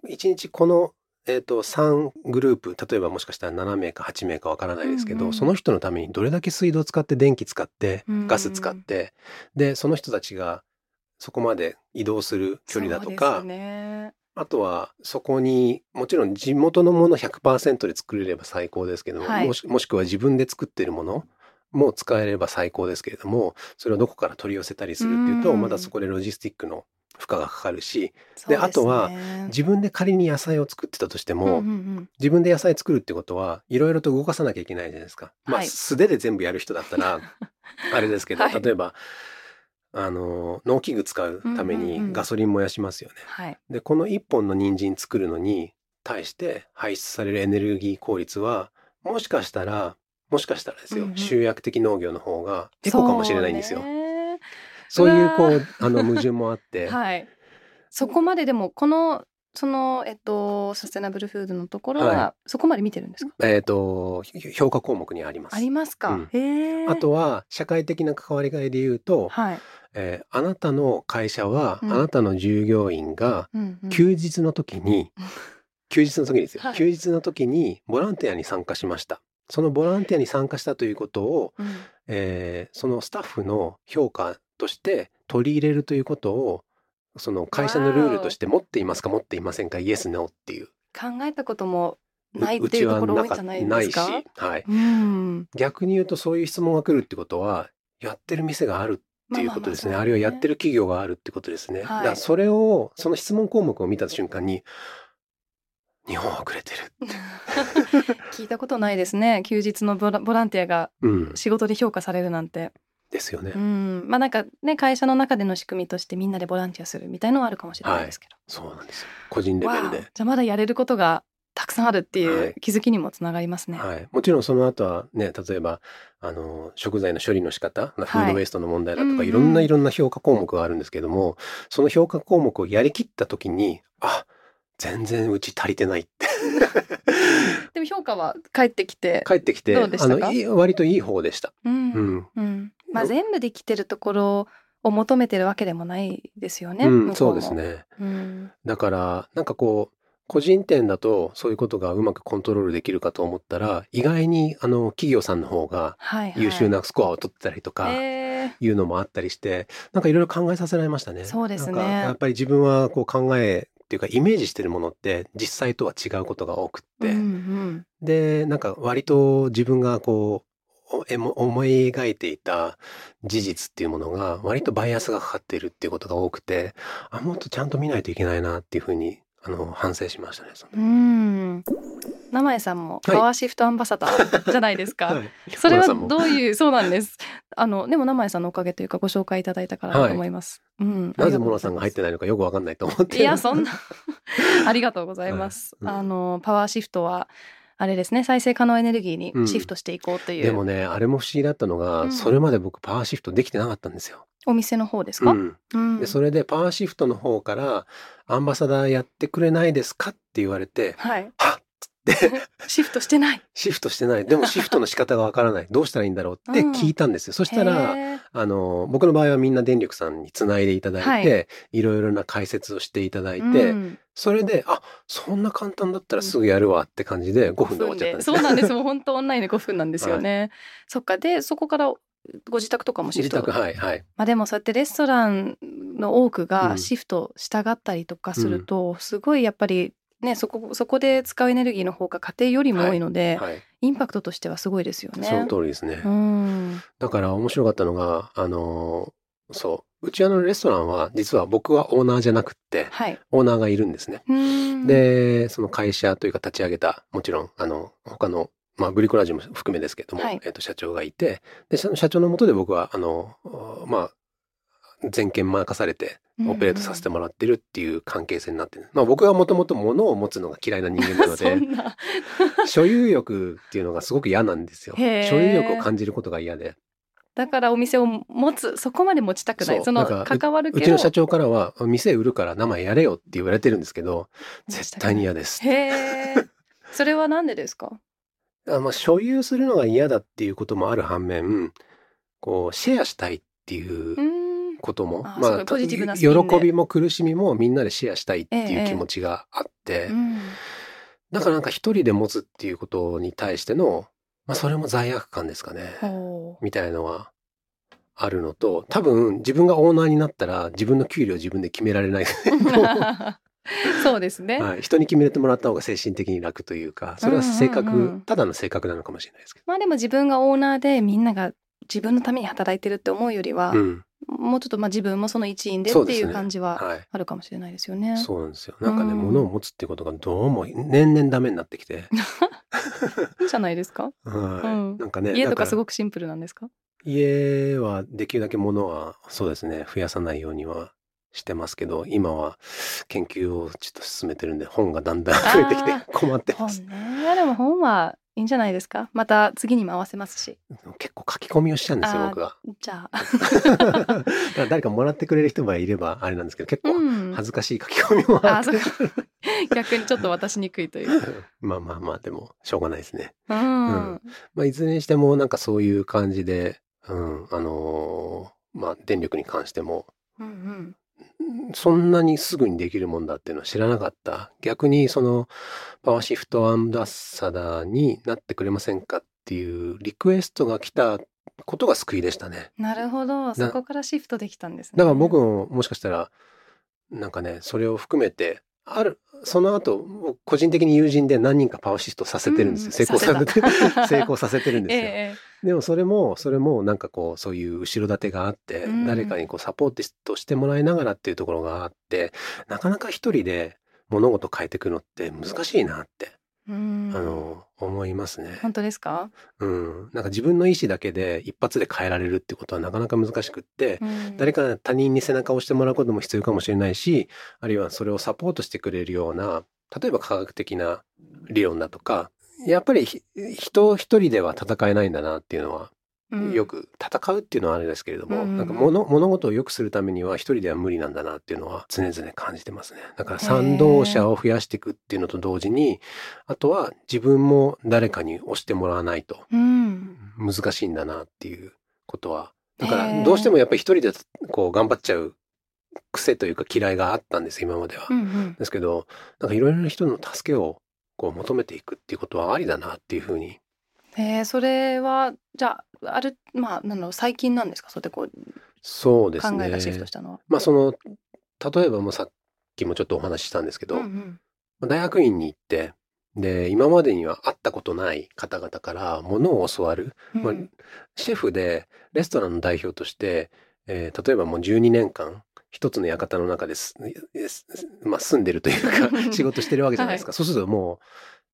1日この、えー、と3グループ例えばもしかしたら7名か8名かわからないですけど、うんうんその人のためにどれだけ水道使って電気使ってうんうん。ガス使って、でその人たちがそこまで移動する距離だとか、そうですね。あとはそこにもちろん地元のもの100%で作れれば最高ですけども、はい。もしもしくは自分で作ってるものも使えれば最高ですけれどもそれをどこから取り寄せたりするっていうとうん。またそこでロジスティックの負荷がかかるしですね。あとは自分で仮に野菜を作ってたとしても、うんうんうん。自分で野菜作るってことはいろいろと動かさなきゃいけないじゃないですか。まあはい。素手で全部やる人だったらあれですけど、はい。例えばあの農機具使うためうんうんうんにガソリン燃やしますよね。はい。でこの1本の人参作るのに対して排出されるエネルギー効率はもしかしたらもしかしたらですよ、うんうん集約的農業の方がエコかもしれないんですよ。そうねそういうこうあの矛盾もあって、はい。そこまででもこのそのえっとサステナブルフードのところは、はそこまで見てるんですか？えっ、とひ評価項目にあります。ありますか。うんへえ。あとは社会的な関わりがいで言うと、はい。えーあなたの会社は、うん。あなたの従業員がうんうん。休日の時に、う ん休日の時にですよ、はい。休日の時にボランティアに参加しました。そのボランティアに参加したということを、うん。えーそのスタッフの評価として取り入れるということをその会社のルールとして持っていますか持っていませんかイエスノーっていう。考えたこともないっうていうところ多いじゃないですか？、はい、うん。逆に言うとそういう質問が来るってことはやってる店があるっていうことですね,、まあるいはやってる企業があるってことですね、はい。だからそれをその質問項目を見た瞬間に日本は遅れてる、聞いたことないですね。休日のボラボランティアがうん、仕事で評価されるなんて。ですよね、うん。まあなんかね会社の中での仕組みとしてみんなでボランティアするみたいのはあるかもしれないですけど。そうなんですよ。個人レベルで。じゃあまだやれることがたくさんあるっていはい。う気づきにもつながりますね。はい、もちろんその後はね例えばあの食材の処理の仕方、フードウェイストの問題だとか、うんうん。いろんないろんな評価項目があるんですけどもその評価項目をやりきった時にあ全然うち足りてないって。でも評価は返ってきて、帰ってきてどうでしたか？あのいい割といい方でした。うん。うん。うん。まあ全部できてるところを求めてるわけでもないですよね。うん、そうです。ね。うん、だからなんかこう個人店だとそういうことがうまくコントロールできるかと思ったら意外にあの企業さんの方が。優秀なスコアを取ってたりとか、えいうのもあったりしてなんかいろいろ考えさせられましたね。そうですねやっぱり自分はこう考えっていうかイメージしてるものって実際とは違うことが多くって、ーうんうんでなんか割と自分がこうおえも思い描いていた事実っていうものが割とバイアスがかかっているっていうことが多くてあもっとちゃんと見ないといけないなっていうふうにあの反省しましたね。そのうん。名前さんもパワーシフトアンバサダーじゃないですか。はいそれはどういうそうなんです。あのでも名前さんのおかげというかご紹介いただいたからだと思います。うん。なぜモラさんが入ってないないのかよくわかんないと思って。いやそんな ありがとうございます。はいうんあのパワーシフトはあれですね再生可能エネルギーにうん。シフトしていこうという、でもねあれも不思議だったのが、うん。それまで僕パワーシフトできてなかったんですよ。お店の方ですか？うん、うん。でそれでパワーシフトの方からアンバサダーやってくれないですか？って言われてはい。は？シフトしてない。シフトしてない。でもシフトの仕方がわからない。どうしたらいいんだろうって聞いたんですよ、そしたらあの僕の場合はみんな電力さんにつないでいただいて、、はい。ろいろな解説をしていただいて、うん。それであそんな簡単だったらすぐやるわって感じで5分で終わっちゃったんですそうなんです。もう本当オンラインで5分なんですよね。そっか。で、そこからご自宅とかもシフト。自宅はいはい。まあでもそうやってレストランの多くうん。がシフトしたがったりとかすると、すごいやっぱりね、そこ、そこで使うエネルギーの方が家庭よりも多いので、はい、インパクトとしてはすごいですよね。その通りですね、うん。だから面白かったのがあのそううちあのレストランは実は僕はオーナーじゃなくってはい。オーナーがいるんですね。うん、でその会社というか立ち上げたもちろんあの他のまあ、ブリコラージュも含めですけども、はいえっと社長がいてでその社長のもとで僕はあのまあ全権任されてオペレートさせてもらってるっていう関係性になってる、まあ、僕はもともと物を持つのが嫌いな人間なの そで 所有欲っていうのがすごく嫌なんですよ。所有欲を感じることが嫌で。だからお店を持つそこまで持ちたくない。その関わるけど。うちの社長からは「店売るから名前やれよ」って言われてるんですけど絶対に嫌です。へえそれはなんでですか？あまあ、所有するのが嫌だっていうこともある反面こうシェアしたいっていうことも、あまあ、ポジティブなス喜びも苦しみもみんなでシェアしたいってええ。いう気持ちがあって、うん。だからなんか一人で持つっていうことに対しての、まあ、それも罪悪感ですかね、みたいのはあるのと多分自分がオーナーになったら自分の給料自分で決められない、そうですね、はい、人に決めてもらった方が精神的に楽というかそれは性格、うんうんうんただの性格なのかもしれないですけまあでも自分がオーナーでみんなが自分のために働いてるって思うよりは、ど、うんもうちょっとまあ自分もその一員でっていそう感じははい、あるかもしれないですよね。そうなんですよ。なんかね、うん。物を持つっていうことがどうも年々ダメになってきて、いいじゃないですか。はい。うん。なんかね家とかすくごくシンプルなんですか？家はできるだけ物はそうですね増やさないようにはしてますけど今は研究をちょっと進めてるんで本がだんだん増えてきてあ困ってます。本ね。でも本はいいんじゃないですか？また次にも合わせますし。結構書き込みをしちゃうんですよ僕はじゃあ。誰かもらってくれる人がいればあれなんですけど結構うん。恥ずかしい書き込みもあってうか 逆にちょっと渡しにくいという。まあまあまあでもしょうがないですねうん。うんまあ、いずれにしてもなんかそういう感じで、うん、あのーまあ電力に関してもうんうんそんなにすぐにできるもんだっていうのは知らなかった。逆にそのパワーシフトアンバッサダーになってくれませんかっていうリクエストが来たことが救いでしたね。なるほど。そこからシフトできたんですね。だから僕ももしかしたらなんかねそれを含めてあるその後僕個人的に友人で何人かパワーシフトさせてるんですよ。うん成功させて 成功させてるんですよ。ええでもそれもそれもなんかこうそういう後ろ盾があって、うん誰かにこうサポートしてもらいながらっていうところがあってなかなか一人で物事変えていくのって難しいなって、うん。あの思いますね。本当ですか？うん、なんか自分の意思だけで一発で変えられるってことはなかなか難しくって、うん誰か他人に背中を押してもらうことも必要かもしれないしあるいはそれをサポートしてくれるような例えば科学的な理論だとかやっぱりひ人一人では戦えないんだなっていうのはうんよく戦うっていうのはあれですけれども、うんなんか物物事を良くするためには一人では無理なんだなっていうのは常々感じてますね。だから賛同者を増やしていくっていうのと同時にあとは自分も誰かに押してもらわないとうん。難しいんだなっていうことはだからどうしてもやっぱり一人でこう頑張っちゃう癖というか嫌いがあったんです今までは。うんうん。ですけどなんかいろいろな人の助けをこう求めていくっていうことはありだなっていうふうにえー、それはじゃああるまあなの最近なんですか？そうやってこうそうですね。考えがシフトしたのは。まあその例えばもうさっきもちょっとお話ししたんですけど、うんうんまあ大学院に行ってで今までには会ったことない方々からものを教わる、うんまあシェフでレストランの代表として、えー例えばもう12年間一つの館の中です、すまあ、住んでるというか 仕事してるわけじゃないですか、そうするともう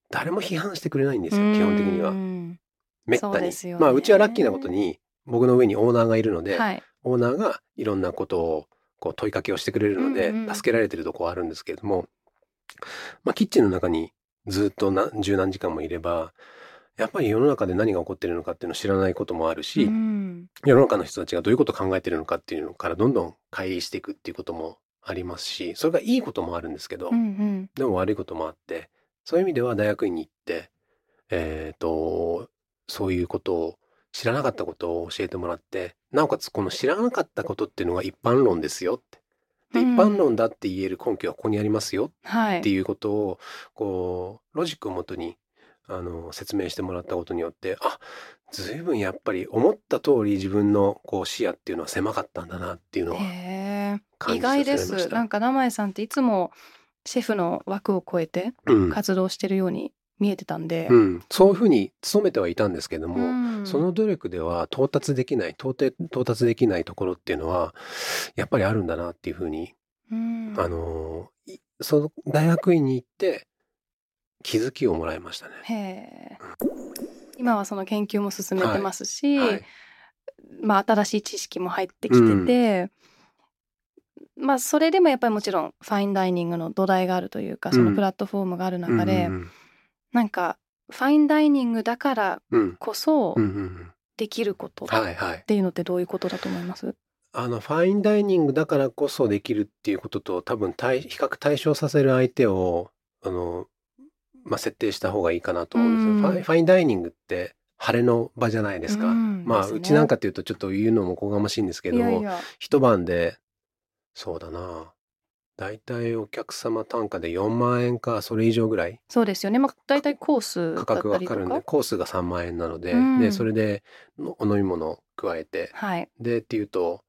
誰も批判してくれないんですよ基本的には。うんめったに、ね。まあうちはラッキーなことに僕の上にオーナーがいるので、はい。オーナーがいろんなことをこう問いかけをしてくれるので、うんうん。助けられてるとこはあるんですけれども、まあ、キッチンの中にずっとな十何時間もいればやっぱり世の中で何が起こってるのかっていうのを知らないこともあるし、うん。世の中の人たちがどういうことを考えてるのかっていうのからどんどん乖離していくっていうこともありますしそれがいいこともあるんですけど、うんうん。でも悪いこともあってそういう意味では大学院に行ってえっ、とそういうことを知らなかったことを教えてもらってなおかつこの知らなかったことっていうのが一般論ですよって。でうん。一般論だって言える根拠はここにありますよはい。っていうことをこうロジックをもとにあの説明してもらったことによってあ随分やっぱり思った通り自分のこう視野っていうのは狭かったんだなっていうのは感じさせ外で。す。なんか名前さんっていつもシェフの枠を超えてうん。活動してるように見えてたんで、うん、そういうふうに努めてはいたんですけども、うん。その努力では到達できない到達できないところっていうのはやっぱりあるんだなっていうふうに、うん。あのいその大学院に行って気づきをもらいましたね。今はその研究も進めてますし、はい。まあ新しい知識も入ってきてて、まあそれでもやっぱりもちろんファインダイニングの土台があるというかそのプラットフォームがある中で、うんなんかファインダイニングだからうんうん。こそうんうんうん。できることっはいはい。ていうのってどういうことだと思います？あのファインダイニングだからこそできるっていうことと多分対比較対象させる相手をあの、まあ、設定した方がいいかなと思うんですよ。うん。ファインダイニングって晴れの場じゃないですか。うん。まあね。うちなんかっていうとちょっと言うのもおこがましいんですけどいやいや。一晩でそうだな。だいたいお客様単価で4万円かそれ以上ぐらいそうですよね。まあ大体コースだ価格がかかるんでかコースが3万円なので,、うん。でそれでのお飲み物を加えて。はい。でっていうと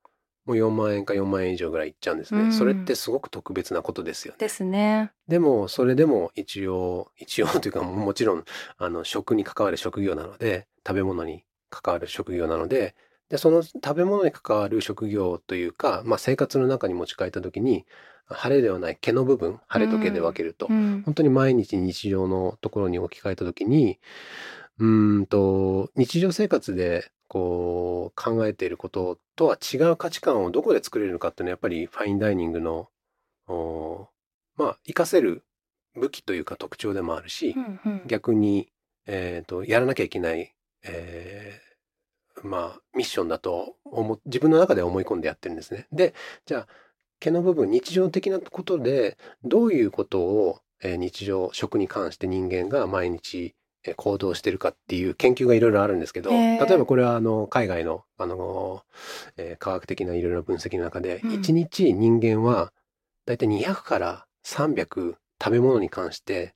もう4万円か4万円以上ぐらいいっちゃうんですね、うん。それってすごく特別なことですよね。ですね。でもそれでも一応一応というかもちろんあの食に関わる職業なので食べ物に関わる職業なのででその食べ物に関わる職業というか、まあ、生活の中に持ち帰った時に晴れではない毛の部分晴れと毛で分けると、うん。本当に毎日日常のところに置き換えた時にうーんと日常生活でこう考えていることとは違う価値観をどこで作れるのかっていうのはやっぱりファインダイニングのおまあ活かせる武器というか特徴でもあるし、うんうん逆に、えー、とやらなきゃいけない、えーまあミッションだと思自分の中で思い込んでやってるんですね。でじゃあ毛の部分日常的なことでどういうことを、えー日常食に関して人間が毎日えー行動してるかっていう研究がいろいろあるんですけど例えばこれはあの海外のあの、えー科学的ないろいろな分析の中で、うん。1日人間はだいたい200から300食べ物に関して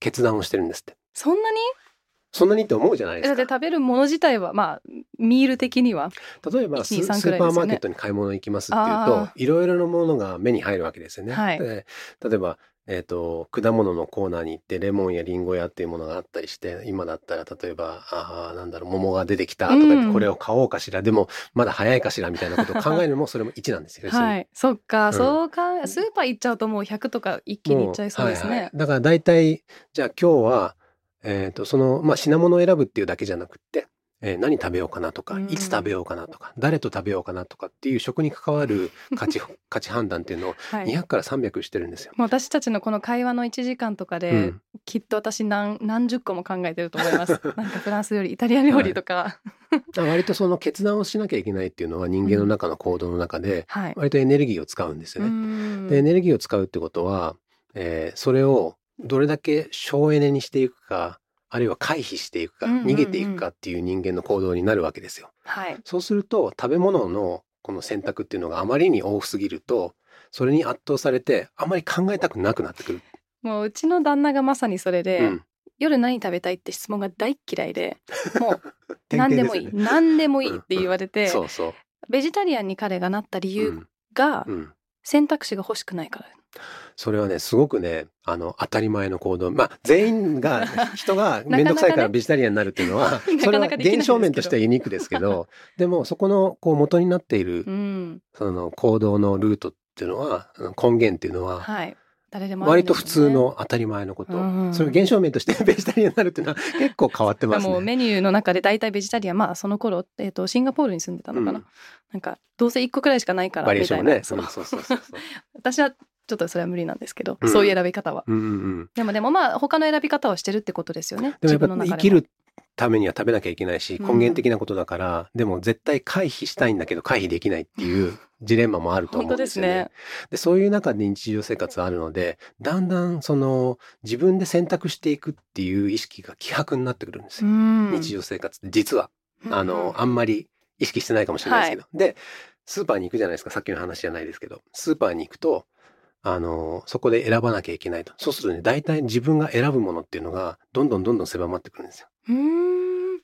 決断をしてるんですって。そんなに？そんなにって思うじゃないでだってすか。食べるもの自体はまあミール的には？例えばス1 2 3スーパーマーケッくトに買い物行きますっていうあといろいろなものが目に入るわけですよね。はい。で例えば、えー、と果物のコーナーに行ってレモンやリンゴやっていうものがあったりして今だったら例えばあーなんだろう桃が出てきたとか言って、うん。これを買おうかしらでもまだ早いかしらみたいなことを 考えるのもそれも1なんですよ。要するに。はい。そっか、うん。そうか。スーパー行っちゃうともう100とか一気にいっちゃいそうですね、はいはい。だから大体じゃあ今日は、えー、とその、まあ、品物を選ぶっていうだけじゃなくって、えー何食べようかなとか、うんいつ食べようかなとか誰と食べようかなとかっていう食に関わる 価値価値判断っていうのをはい。200から300してるんですよ。もう私たちのこの会話の1時間とかで、うん。きっと私何何十個も考えてると思います。なんかフランス料理イタリア料理とか。だから割とその決断をしなきゃいけないっていうのは人間の中の行動の中ではい、割とエネルギーを使うんですようね。ん。でエネルギーを使うってことは、えーそれをどれだけ省エネにしていくかあるいは回避していくかうんうんうん。逃げていくかっていう人間の行動になるわけですよ。はい。そうすると食べ物のこの選択っていうのがあまりに多すぎるとそれに圧倒されてあまり考えたくなくなってくる。もううちの旦那がまさにそれで、うん。夜何食べたいって質問が大っ嫌いでもう 典何でもいい、ね何でもいいって言われて、そうそう。ベジタリアンに彼がなった理由うん。がうん。選択肢が欲しくないから、それはねすごくねあの当たり前の行動。まあ全員が 人が面倒くさいからベジタリアンになるっていうのは それは現象面としてはユニークですけどでもそこのこう元になっているうん、その行動のルートっていうのは根源っていうのははい。誰でもあるん割と普通の当たり前のこと、うんそれ現象面として ベジタリアンになるっていうのは結構変わってますもうね。メニューの中で大体ベジタリアンまあその頃、えー、とシンガポールに住んでたのかな、うん。なんかどうせ1個くらいしかないからバリエーみたいな、ションもね。そうそうそうそう。私はちょっとそれは無理なんですけど、うん。そういう選び方は。うんうんうん。でもでもまあ他の選び方をしてるってことですよね。でもやっぱ自分の中でも生きるためには食べなきゃいけないしうん。根源的なことだから、でも絶対回避したいんだけど回避できないっていうジレンマもあると思うんですすよね。ね。でそういう中で日常生活あるのでだんだんその自分で選択していくっていう意識が希薄になってくるんですよ、うん。日常生活って実は。あの、あんまり意識してないかもしれないですけど、でスーパーに行くじゃないですか。さっきの話じゃないですけど。スーパーに行くとあのそこで選ばなきゃいけないと。そうするとね大体自分が選ぶものっていうのがどんどんどんどん狭まってくるんですよ。うーん。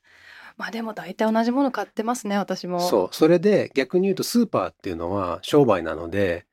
まあでも大体同じもの買ってますね私も。そう。それで逆に言うとスーパーっていうのは商売なので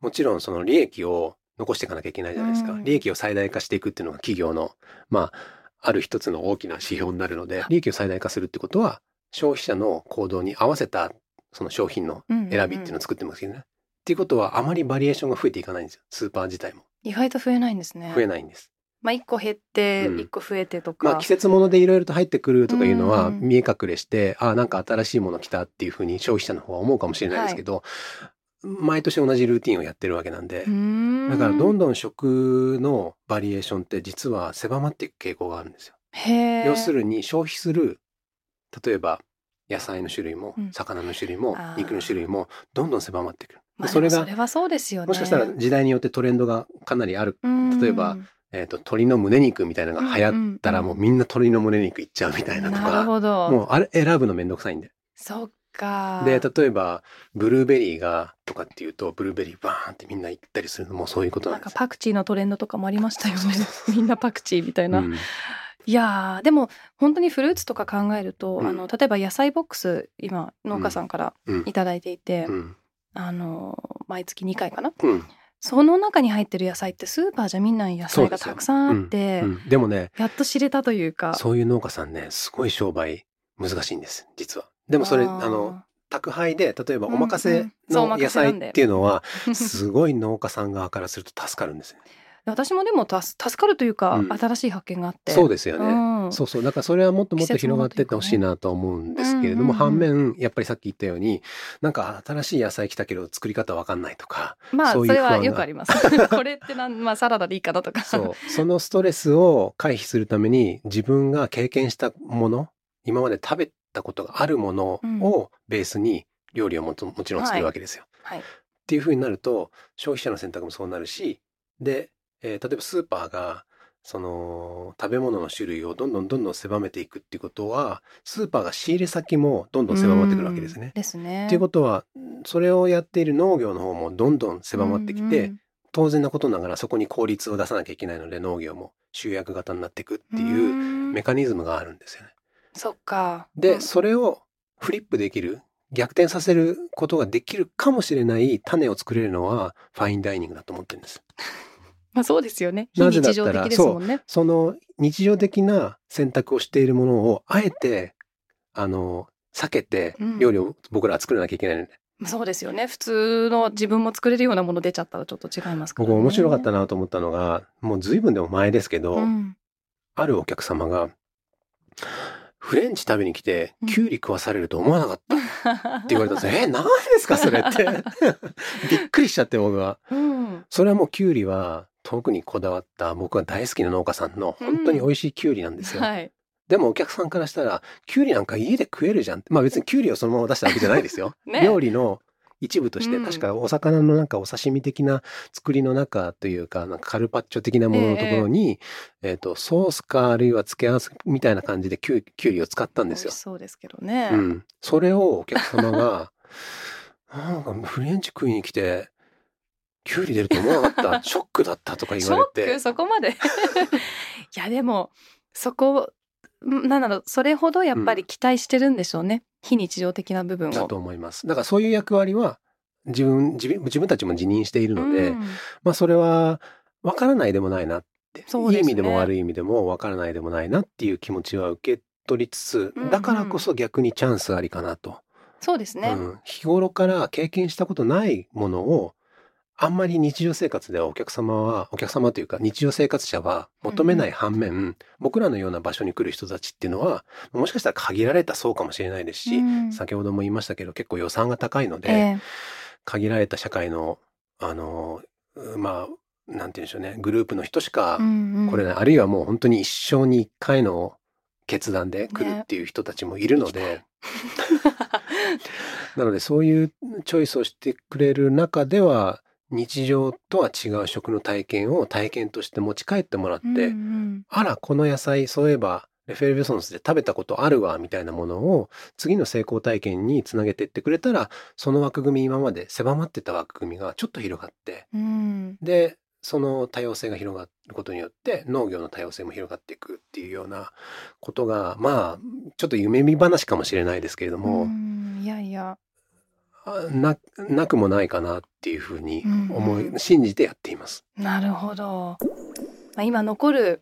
もちろんその利益を残していかなきゃいけないじゃないですか、うん。利益を最大化していくっていうのが企業のまあある一つの大きな指標になるので利益を最大化するってことは消費者の行動に合わせたその商品の選びっていうのを作ってますけどね、っていうことはあまりバリエーションが増えていかないんですよ。スーパー自体も。意外と増えないんですね。増えないんです。まあ一個減ってうん。一個増えてとか、まあ季節物でいろいろと入ってくるとかいうのはうん。見え隠れして、あなんか新しいもの来たっていうふうに消費者の方は思うかもしれないですけど、毎年同じルーティンをやってるわけなんで、だからどんどん食のバリエーションって実は狭まっていく傾向があるんですよ。要するに消費する例えば野菜の種類もうん。魚の種類も肉の種類もどんどん狭まってくる。まあそれがそれはそうですよね。もしかしたら時代によってトレンドがかなりある、例えばえー、と鶏の胸肉みたいなのが流行ったらもうみんな鶏の胸肉いっちゃうみたいなとなるか、ほど。もうあれ選ぶのめんどくさいんで。そっか。で例えばブルーベリーがとかっていうとブルーベリーバーンってみんな行ったりするのもそういうことなですよ。なんんかパクチーのトレンドとかもありましたよね。みんなパクチーみたいな、うん。いやーでも本当にフルーツとか考えると、うん。あの例えば野菜ボックス今農家さんからうん。いただいていて、うんあの毎月2回かな？うん。その中に入ってる野菜ってスーパーじゃ見ない野菜がたくさんあって、うんでもねやっと知れたというか。そういう農家さんねすごい商売難しいんです実は。でもそれあー。の宅配で例えばお任うん。うせの野菜っていうのは すごい農家さん側からすると助かるんですよ。私もでもたす助かるというか、うん。新しい発見があって。そうですよね。うん。そうそう。だからそれはもっともっと広がっていってほしいなと思うんですけれども、反面やっぱりさっき言ったようになんか新しい野菜来たけど作り方わかんないとかまあそうれはよくあります。これってなん、まあ、サラダでいいかなとか。そう。そのストレスを回避するために自分が経験したもの今まで食べたことがあるものをベースに料理をもともちろん作るわけですよ。はい。っていうふうになると消費者の選択もそうなるしで、えー例えばスーパーがその食べ物の種類をどんどんどんどん狭めていくっていうことはスーパーが仕入れ先もどんどん狭まってくるわけですうんね。ですねっていうことはそれをやっている農業の方もどんどん狭まってきて、うん当然なことながらそこに効率を出さなきゃいけないので農業も集約型になっていくっていううんメカニズムがあるんですよね。そっかで、うんそれをフリップできる逆転させることができるかもしれない種を作れるのはファインダイニングだと思ってるんです。まあそうですよね。非なぜだ日ったら常的ですもんね。その日常的な選択をしているものをあえてあの避けてうん。料理を僕らは作らなきゃいけないので、まあそうですよね。普通の自分も作れるようなもの出ちゃったらちょっと違いますから、ね、僕面白かったなと思ったのがもう随分でも前ですけど、うん。あるお客様がフレンチ食べに来てうん。キュウリ食わされると思わなかった。って言われたんですよ。え何ですかそれって。びっくりしちゃって僕は。うん。それはもうキュウリは特にこだわった僕が大好きな農家さんの本当に美味しいキュウリなんですよ。はい。でもお客さんからしたらキュウリなんか家で食えるじゃんまあ別にキュウリをそのまま出したわけじゃないですよ。ね。料理の一部として、うん。確かお魚のなんかお刺身的な作りの中というかなんかカルパッチョ的なもののところに、えっ、とソースかあるいは付け合わせみたいな感じでキュウキュウリを使ったんですよ。そうですけどね、うん、それをお客様が なんかフレンチ食いに来てキュウリ出ると思わなかった？ショックだったとか言ショッわれてクそこまで。いやでもそこんなんだろうそれほどやっぱり期待してるんでしょうね、非日常的な部分を。だと思います。だからそういう役割は自分自分自分たちも辞任しているので、うん。まあそれは分からないでもないなって、ね。いい意味でも悪い意味でも分からないでもないなっていう気持ちは受け取りつつ、うんうん。だからこそ逆にチャンスありかなと、そうですね、うん、日頃から経験したことないものをあんまり日常生活ではお客様はお客様というか日常生活者は求めない反面、僕らのような場所に来る人たちっていうのはもしかしたら限られた層かもしれないですし、うん。先ほども言いましたけど結構予算が高いので、ええ。限られた社会のあのうまあなんて言うんでしょうねグループの人しかうんうん。これね、あるいはもう本当に一生に一回の決断で来るっていう人たちもいるので、なのでそういうチョイスをしてくれる中では日常とは違う食の体験を体験として持ち帰ってもらって、うんうん。あらこの野菜そういえばレフェルベソンスで食べたことあるわみたいなものを次の成功体験につなげていってくれたらその枠組み今まで狭まってた枠組みがちょっと広がってうん。でその多様性が広がることによって農業の多様性も広がっていくっていうようなことがまあちょっと夢見話かもしれないですけれども、うん。いやいや。あななくもないかなっていうふうに思い、うん。信じてやっています。なるほど、まあ、今残る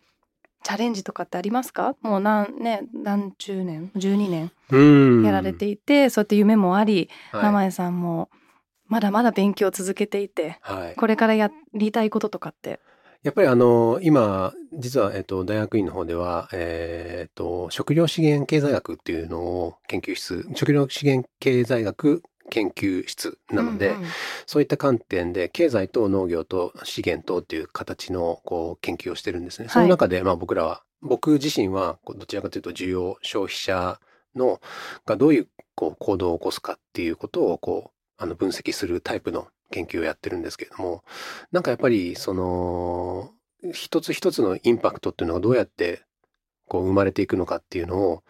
チャレンジとかってありますか？もう何ね何十年？12年？うん。やられていて、そうやって夢もあり、はい。名前さんもまだまだ勉強を続けていてはい、これからやりたいこととかって？やっぱりあの、今、実は、えっと、大学院の方では、えっと、食料資源経済学っていうのを研究室、食料資源経済学研究室なので、うんうん。そういった観点で経済と農業と資源とっていう形のこう研究をしてるんですね。その中でまあ僕らは僕自身はどちらかというと需要消費者のがどういうこう行動を起こすかっていうことをこうあの分析するタイプの研究をやってるんですけれどもなんかやっぱりその一つ一つのインパクトっていうのがどうやってこう生まれていくのかっていうのを、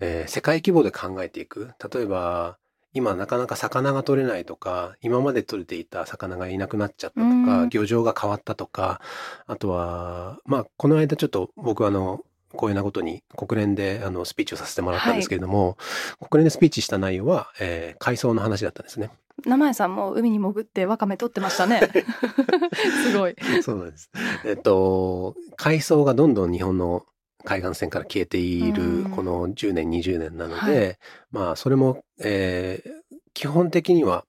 えー世界規模で考えていく。例えば今なかなか魚が取れないとか今まで取れていた魚がいなくなっちゃったとか、うん漁場が変わったとかあとはまあこの間ちょっと僕あの光栄なことに国連であのスピーチをさせてもらったんですけれども、国連でスピーチした内容は、えー海藻の話だったんですね。名前さんも海に潜ってワカメ取ってましたね。すごい。そうなんです。えっと、海藻がどんどん日本の海岸線から消えているうんこの10年、20年なのはで、まあ、それも、えー基本的には、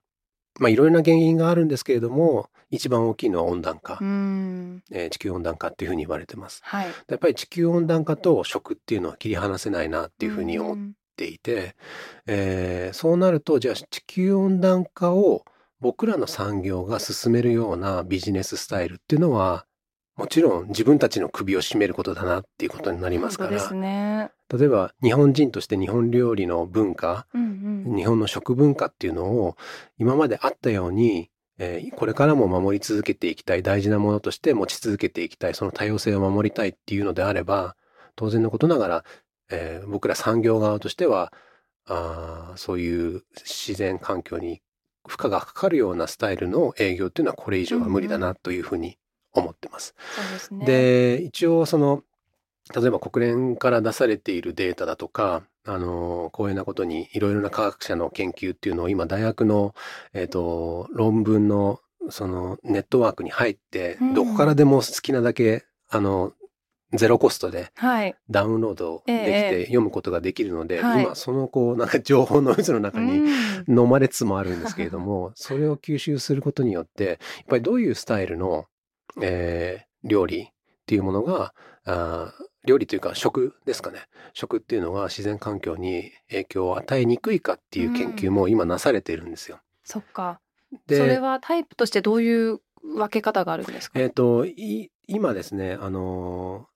まあ、いろいろな原因があるんですけれども、一番大きいのは温暖化、うん。えー地球温暖化っていうふうに言われてます。はい。っやっぱり地球温暖化と食っていうのは切り離せないなっていうふうに思っていて、えーそうなるとじゃあ地球温暖化を僕らの産業が進めるようなビジネススタイルっていうのはもちろん自分たちの首を絞めることだなっていうことになりますからですね。例えば日本人として日本料理の文化うんうん。日本の食文化っていうのを今まであったように、えーこれからも守り続けていきたい大事なものとして持ち続けていきたいその多様性を守りたいっていうのであれば当然のことながら、えー僕ら産業側としてはあーそういう自然環境に負荷がかかるようなスタイルの営業っていうのはこれ以上は無理だなというふうに思ってます。ですね。で一応その例えば国連から出されているデータだとかあの光栄なことにいろいろな科学者の研究っていうのを今大学の、えー、と論文のそのネットワークに入って、うんどこからでも好きなだけあのゼロコストではい。ダウンロードできえて読むことができるので、はい今そのこうなんか情報の渦の中にうん飲まれつつもあるんですけれども それを吸収することによってやっぱりどういうスタイルの、えー料理っていうものがあー料理というか食ですかね食っていうのが自然環境に影響を与えにくいかっていう研究も今なされているんですよ。そっか。でそれはタイプとしてどういう分け方があるんですか？えっ、とい今ですねあのー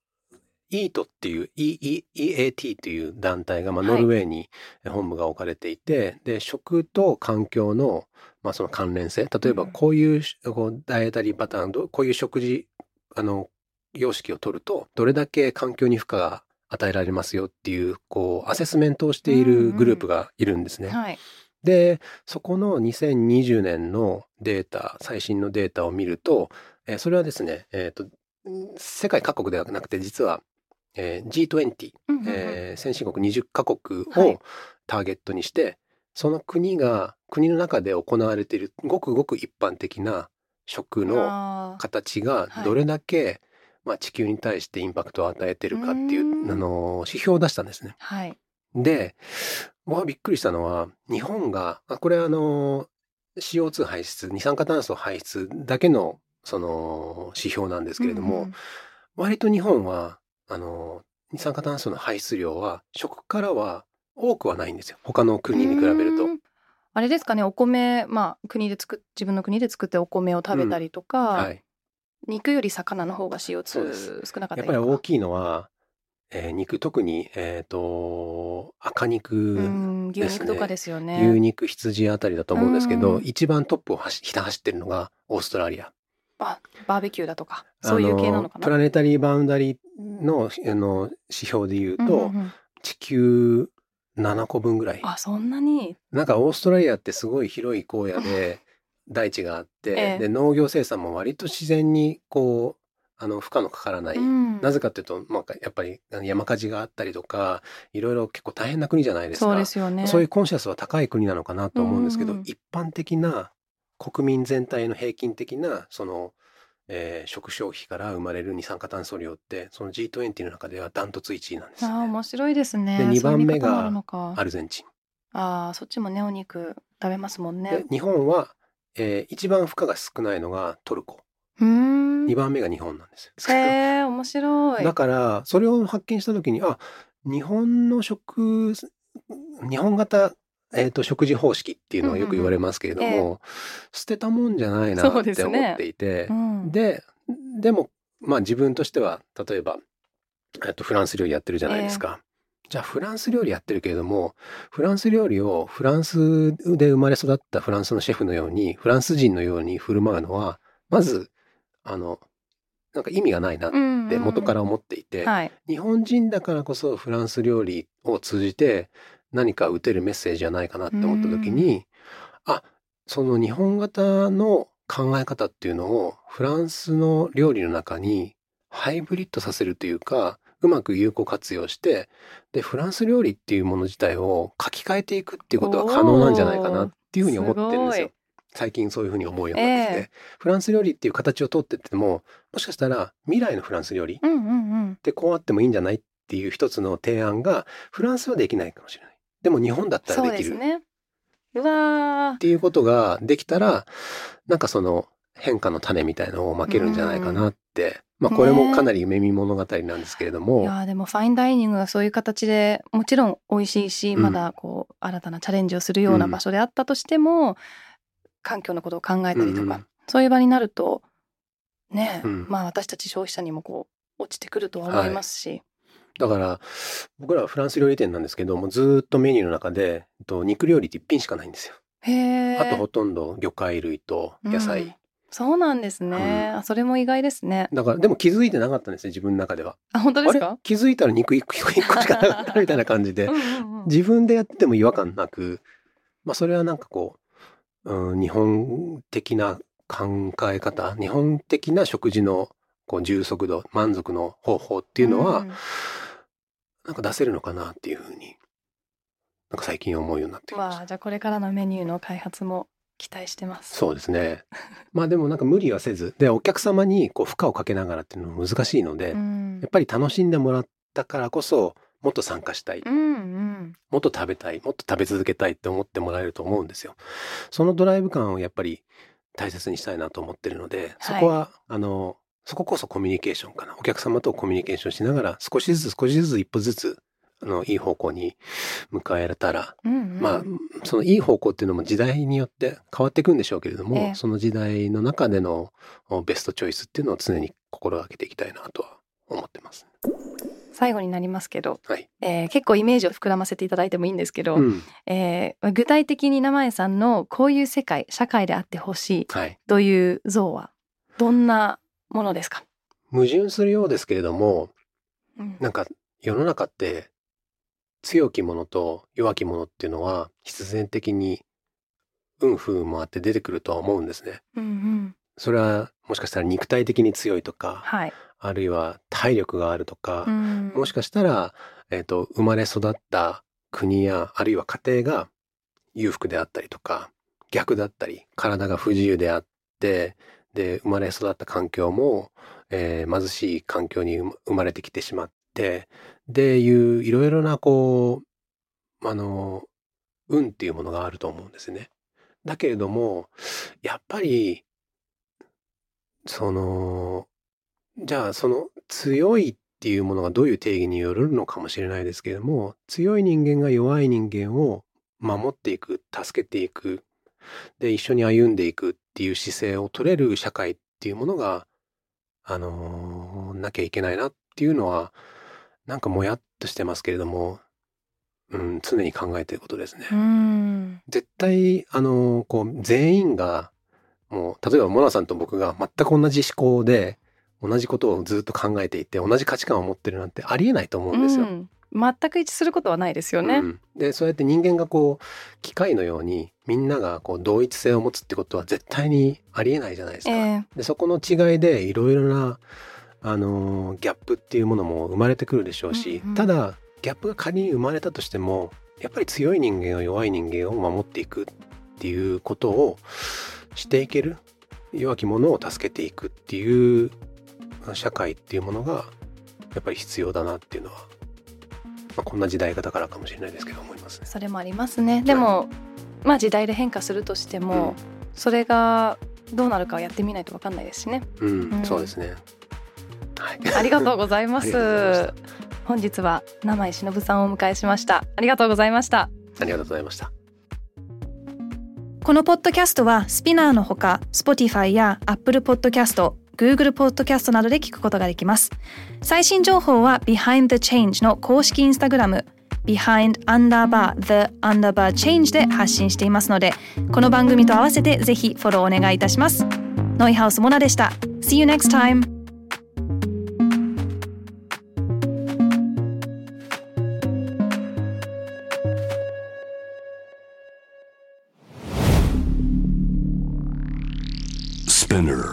EAT っていう E- E- EAT という団体が、まあ、はいノルウェーに本部が置かれていて、で食と環境の,、まあその関連性。例えばうん。こういうこうダイエタリーパターンどこういう食事あの様式を取るとどれだけ環境に負荷が与えられますよっていうこうアセスメントをしているグループがいるんですね。はい。で、そこの2020年のデータ、最新のデータを見ると、えーそれはですね、えっ、と、ん世界各国ではなくて、実は、えー G20、うんうんうん。えー先進国20カ国はい。をターゲットにして、その国が、国の中で行われているごくごく一般的な食の形がはいどれだけ、まあ、地球に対してインパクトを与えてるかっていうう、んあの、指標を出したんですね。はい。で、僕がびっくりしたのは、日本が、あこれはあの、CO2 排出、二酸化炭素排出だけの、その、指標なんですけれども、うんうん割と日本は、あの、二酸化炭素の排出量は、食からは多くはないんですよ。他の国に比べるとう。んあれですかねお米まあ国で作っ自分の国で作ってお米を食べたりとか、はい。肉より魚の方がそうで CO2 少なかったやっりとか。ぱり大きいのは、えー肉、特に、えっ、と、赤肉、うん牛ですね。肉とかですよね。牛肉、羊あたりだと思うんですけど、うん。一番トップを走ひた走ってるのがオーストラリア。あバーベキューだとか。そういう系なのかな？プラネタリーバウンダリーのあの指標で言うと、うんうんうん。地球7個分ぐらい。あそんなに？なんかオーストラリアってすごい広い荒野で大地があって、ええで農業生産も割と自然にこうあの負荷のかからない。うんなぜかというと、まあ、やっぱり山火事があったりとかいろいろ結構大変な国じゃないですか。そうですよねそういうコンシャスは高い国なのかなと思うんですけど、うんうん一般的な国民全体の平均的なその、えー食消費から生まれる二酸化炭素量ってその G20 の中ではダントツ1位なんですよね、あー面白いですねで二番目がアルゼンチン。あーそっちもねお肉食べますもんねで日本は、えー一番負荷が少ないのがトルコ。うーん2番目が日本なんですよ。へえ面白いだからそれを発見した時にあ日本の食日本型、えー、と食事方式っていうのはよく言われますけれども、うんうんうん。捨てたもんじゃないなって思っていてうん。ででもまあ自分としては例えば、えっと、フランス料理やってるじゃないですか。じゃあフランス料理やってるけれどもフランス料理をフランスで生まれ育ったフランスのシェフのようにフランス人のように振る舞うのはまずあのなんか意味がないなって元から思っていて、はい。日本人だからこそフランス料理を通じて何か打てるメッセージじゃないかなって思った時に、あその日本型の考え方っていうのをフランスの料理の中にハイブリッドさせるというかうまく有効活用してでフランス料理っていうもの自体を書き換えていくっていうことは可能なんじゃないかなっていうふうに思ってるんですよ。最近そういうふうに思うようになってきて、フランス料理っていう形をとってってももしかしたら未来のフランス料理うんうんうんでこうあってもいいんじゃないっていう一つの提案がフランスはできないかもしれない。でも日本だったらできる。ねうわていうことができたらなんかその変化の種みたいのをまけるんじゃないかなって、まあこれもかなり夢見物語なんですけれどーいも、やーでもファインダイニングがそういう形でもちろん美味しいし、うん。まだこう新たなチャレンジをするような場所であったとしても、環境のことを考えたりとか、うんうん。そういう場になるとね、うん。まあ私たち消費者にもこう落ちてくるとは思いますし、だから僕らはフランス料理店なんですけどもずーっとメニューの中でえっと肉料理って一品しかないんですよ。へえあとほとんど魚介類と野菜。うん。そうなんですね、うん。あそれも意外ですね。だからでも気づいてなかったんですね自分の中では。あ本当ですか？気づいたら肉一個一個一個しかなかったみたいな感じで。うんうんうん。自分でやってても違和感なく、まあ、それはなんかこう、うん、日本的な考え方日本的な食事のこう充足度満足の方法っていうのは、ん。なんか出せるのかなっていうふうになんか最近思うようになってきました。じゃあこれからのメニューの開発も期待してます。そうですね。まあでもなんか無理はせずでお客様にこう負荷をかけながらっていうのも難しいので、うん。やっぱり楽しんでもらったからこそもっと参加したい、うんうん。もっと食べたい。もっと食べ続けたいって思ってもらえると思うんですよ。そのドライブ感をやっぱり大切にしたいなと思ってるのでそこは、あのそここそコミュニケーションかなお客様とコミュニケーションしながら少しずつ少しずつ一歩ずつあのいい方向に迎えられたら、うんうんまあそのいい方向っていうのも時代によって変わっていくんでしょうけれども、ええその時代の中でのおベストチョイスっていうのを常に心がけていきたいなとは思ってます。最後になりますけど、はい。えー結構イメージを膨らませていただいてもいいんですけど、うん。えー具体的に名前さんのこういう世界社会であってほしいはい。という像はどんなものですか、矛盾するようですけれども、うん。なんか世の中って強き者と弱き者っていうのは必然的に運不運もあって出てくるとは思うんですね。うんうん。それはもしかしたら肉体的に強いとか、はい、あるいは体力があるとか、うん。もしかしたら、えっ、と、生まれ育った国や、あるいは家庭が裕福であったりとか、逆だったり、体が不自由であって、で、生まれ育った環境も、えー貧しい環境に生まれてきてしまって、で、いう、いろいろな、こう、あの、運っていうものがあると思うんですね。だけれども、やっぱり、その、じゃあその強いっていうものがどういう定義によるのかもしれないですけれども強い人間が弱い人間を守っていく助けていくで一緒に歩んでいくっていう姿勢を取れる社会っていうものがあのーなきゃいけないなっていうのはなんかもやっとしてますけれども、うん、常に考えていることですね。うん絶対あのこう全員がもう例えばモナさんと僕が全く同じ思考で同じことをずっと考えていて同じ価値観を持ってるなんてありえないと思うんですよ。うん全く一致することはないですよね。うんでそうやって人間がこう機械のようにみんながこう同一性を持つってことは絶対にありえないじゃないですか。えでそこの違いでいろいろな、あのーギャップっていうものも生まれてくるでしょうし、うんうんただギャップが仮に生まれたとしてもやっぱり強い人間は弱い人間を守っていくっていうことをしていける弱き者を助けていくっていう社会っていうものがやっぱり必要だなっていうのは、まあ、こんな時代だからかもしれないですけど思いますね。それもありますね。でも、まあ時代で変化するとしても、それがどうなるかやってみないと分かんないですしね。うん、うん、そうですね。はい、ありがとうございます。本日は生井忍さんをお迎えしました。ありがとうございました。ありがとうございました。このポッドキャストはスピナーのほか Spotify や Apple Podcast、Google Podcast などで聞くことができます。最新情報は Behind the Change の公式インスタグラム behind underbar the underbar change で発信していますのでこの番組と合わせてぜひフォローお願いいたしますノイハウスモナでした See you next time Spinner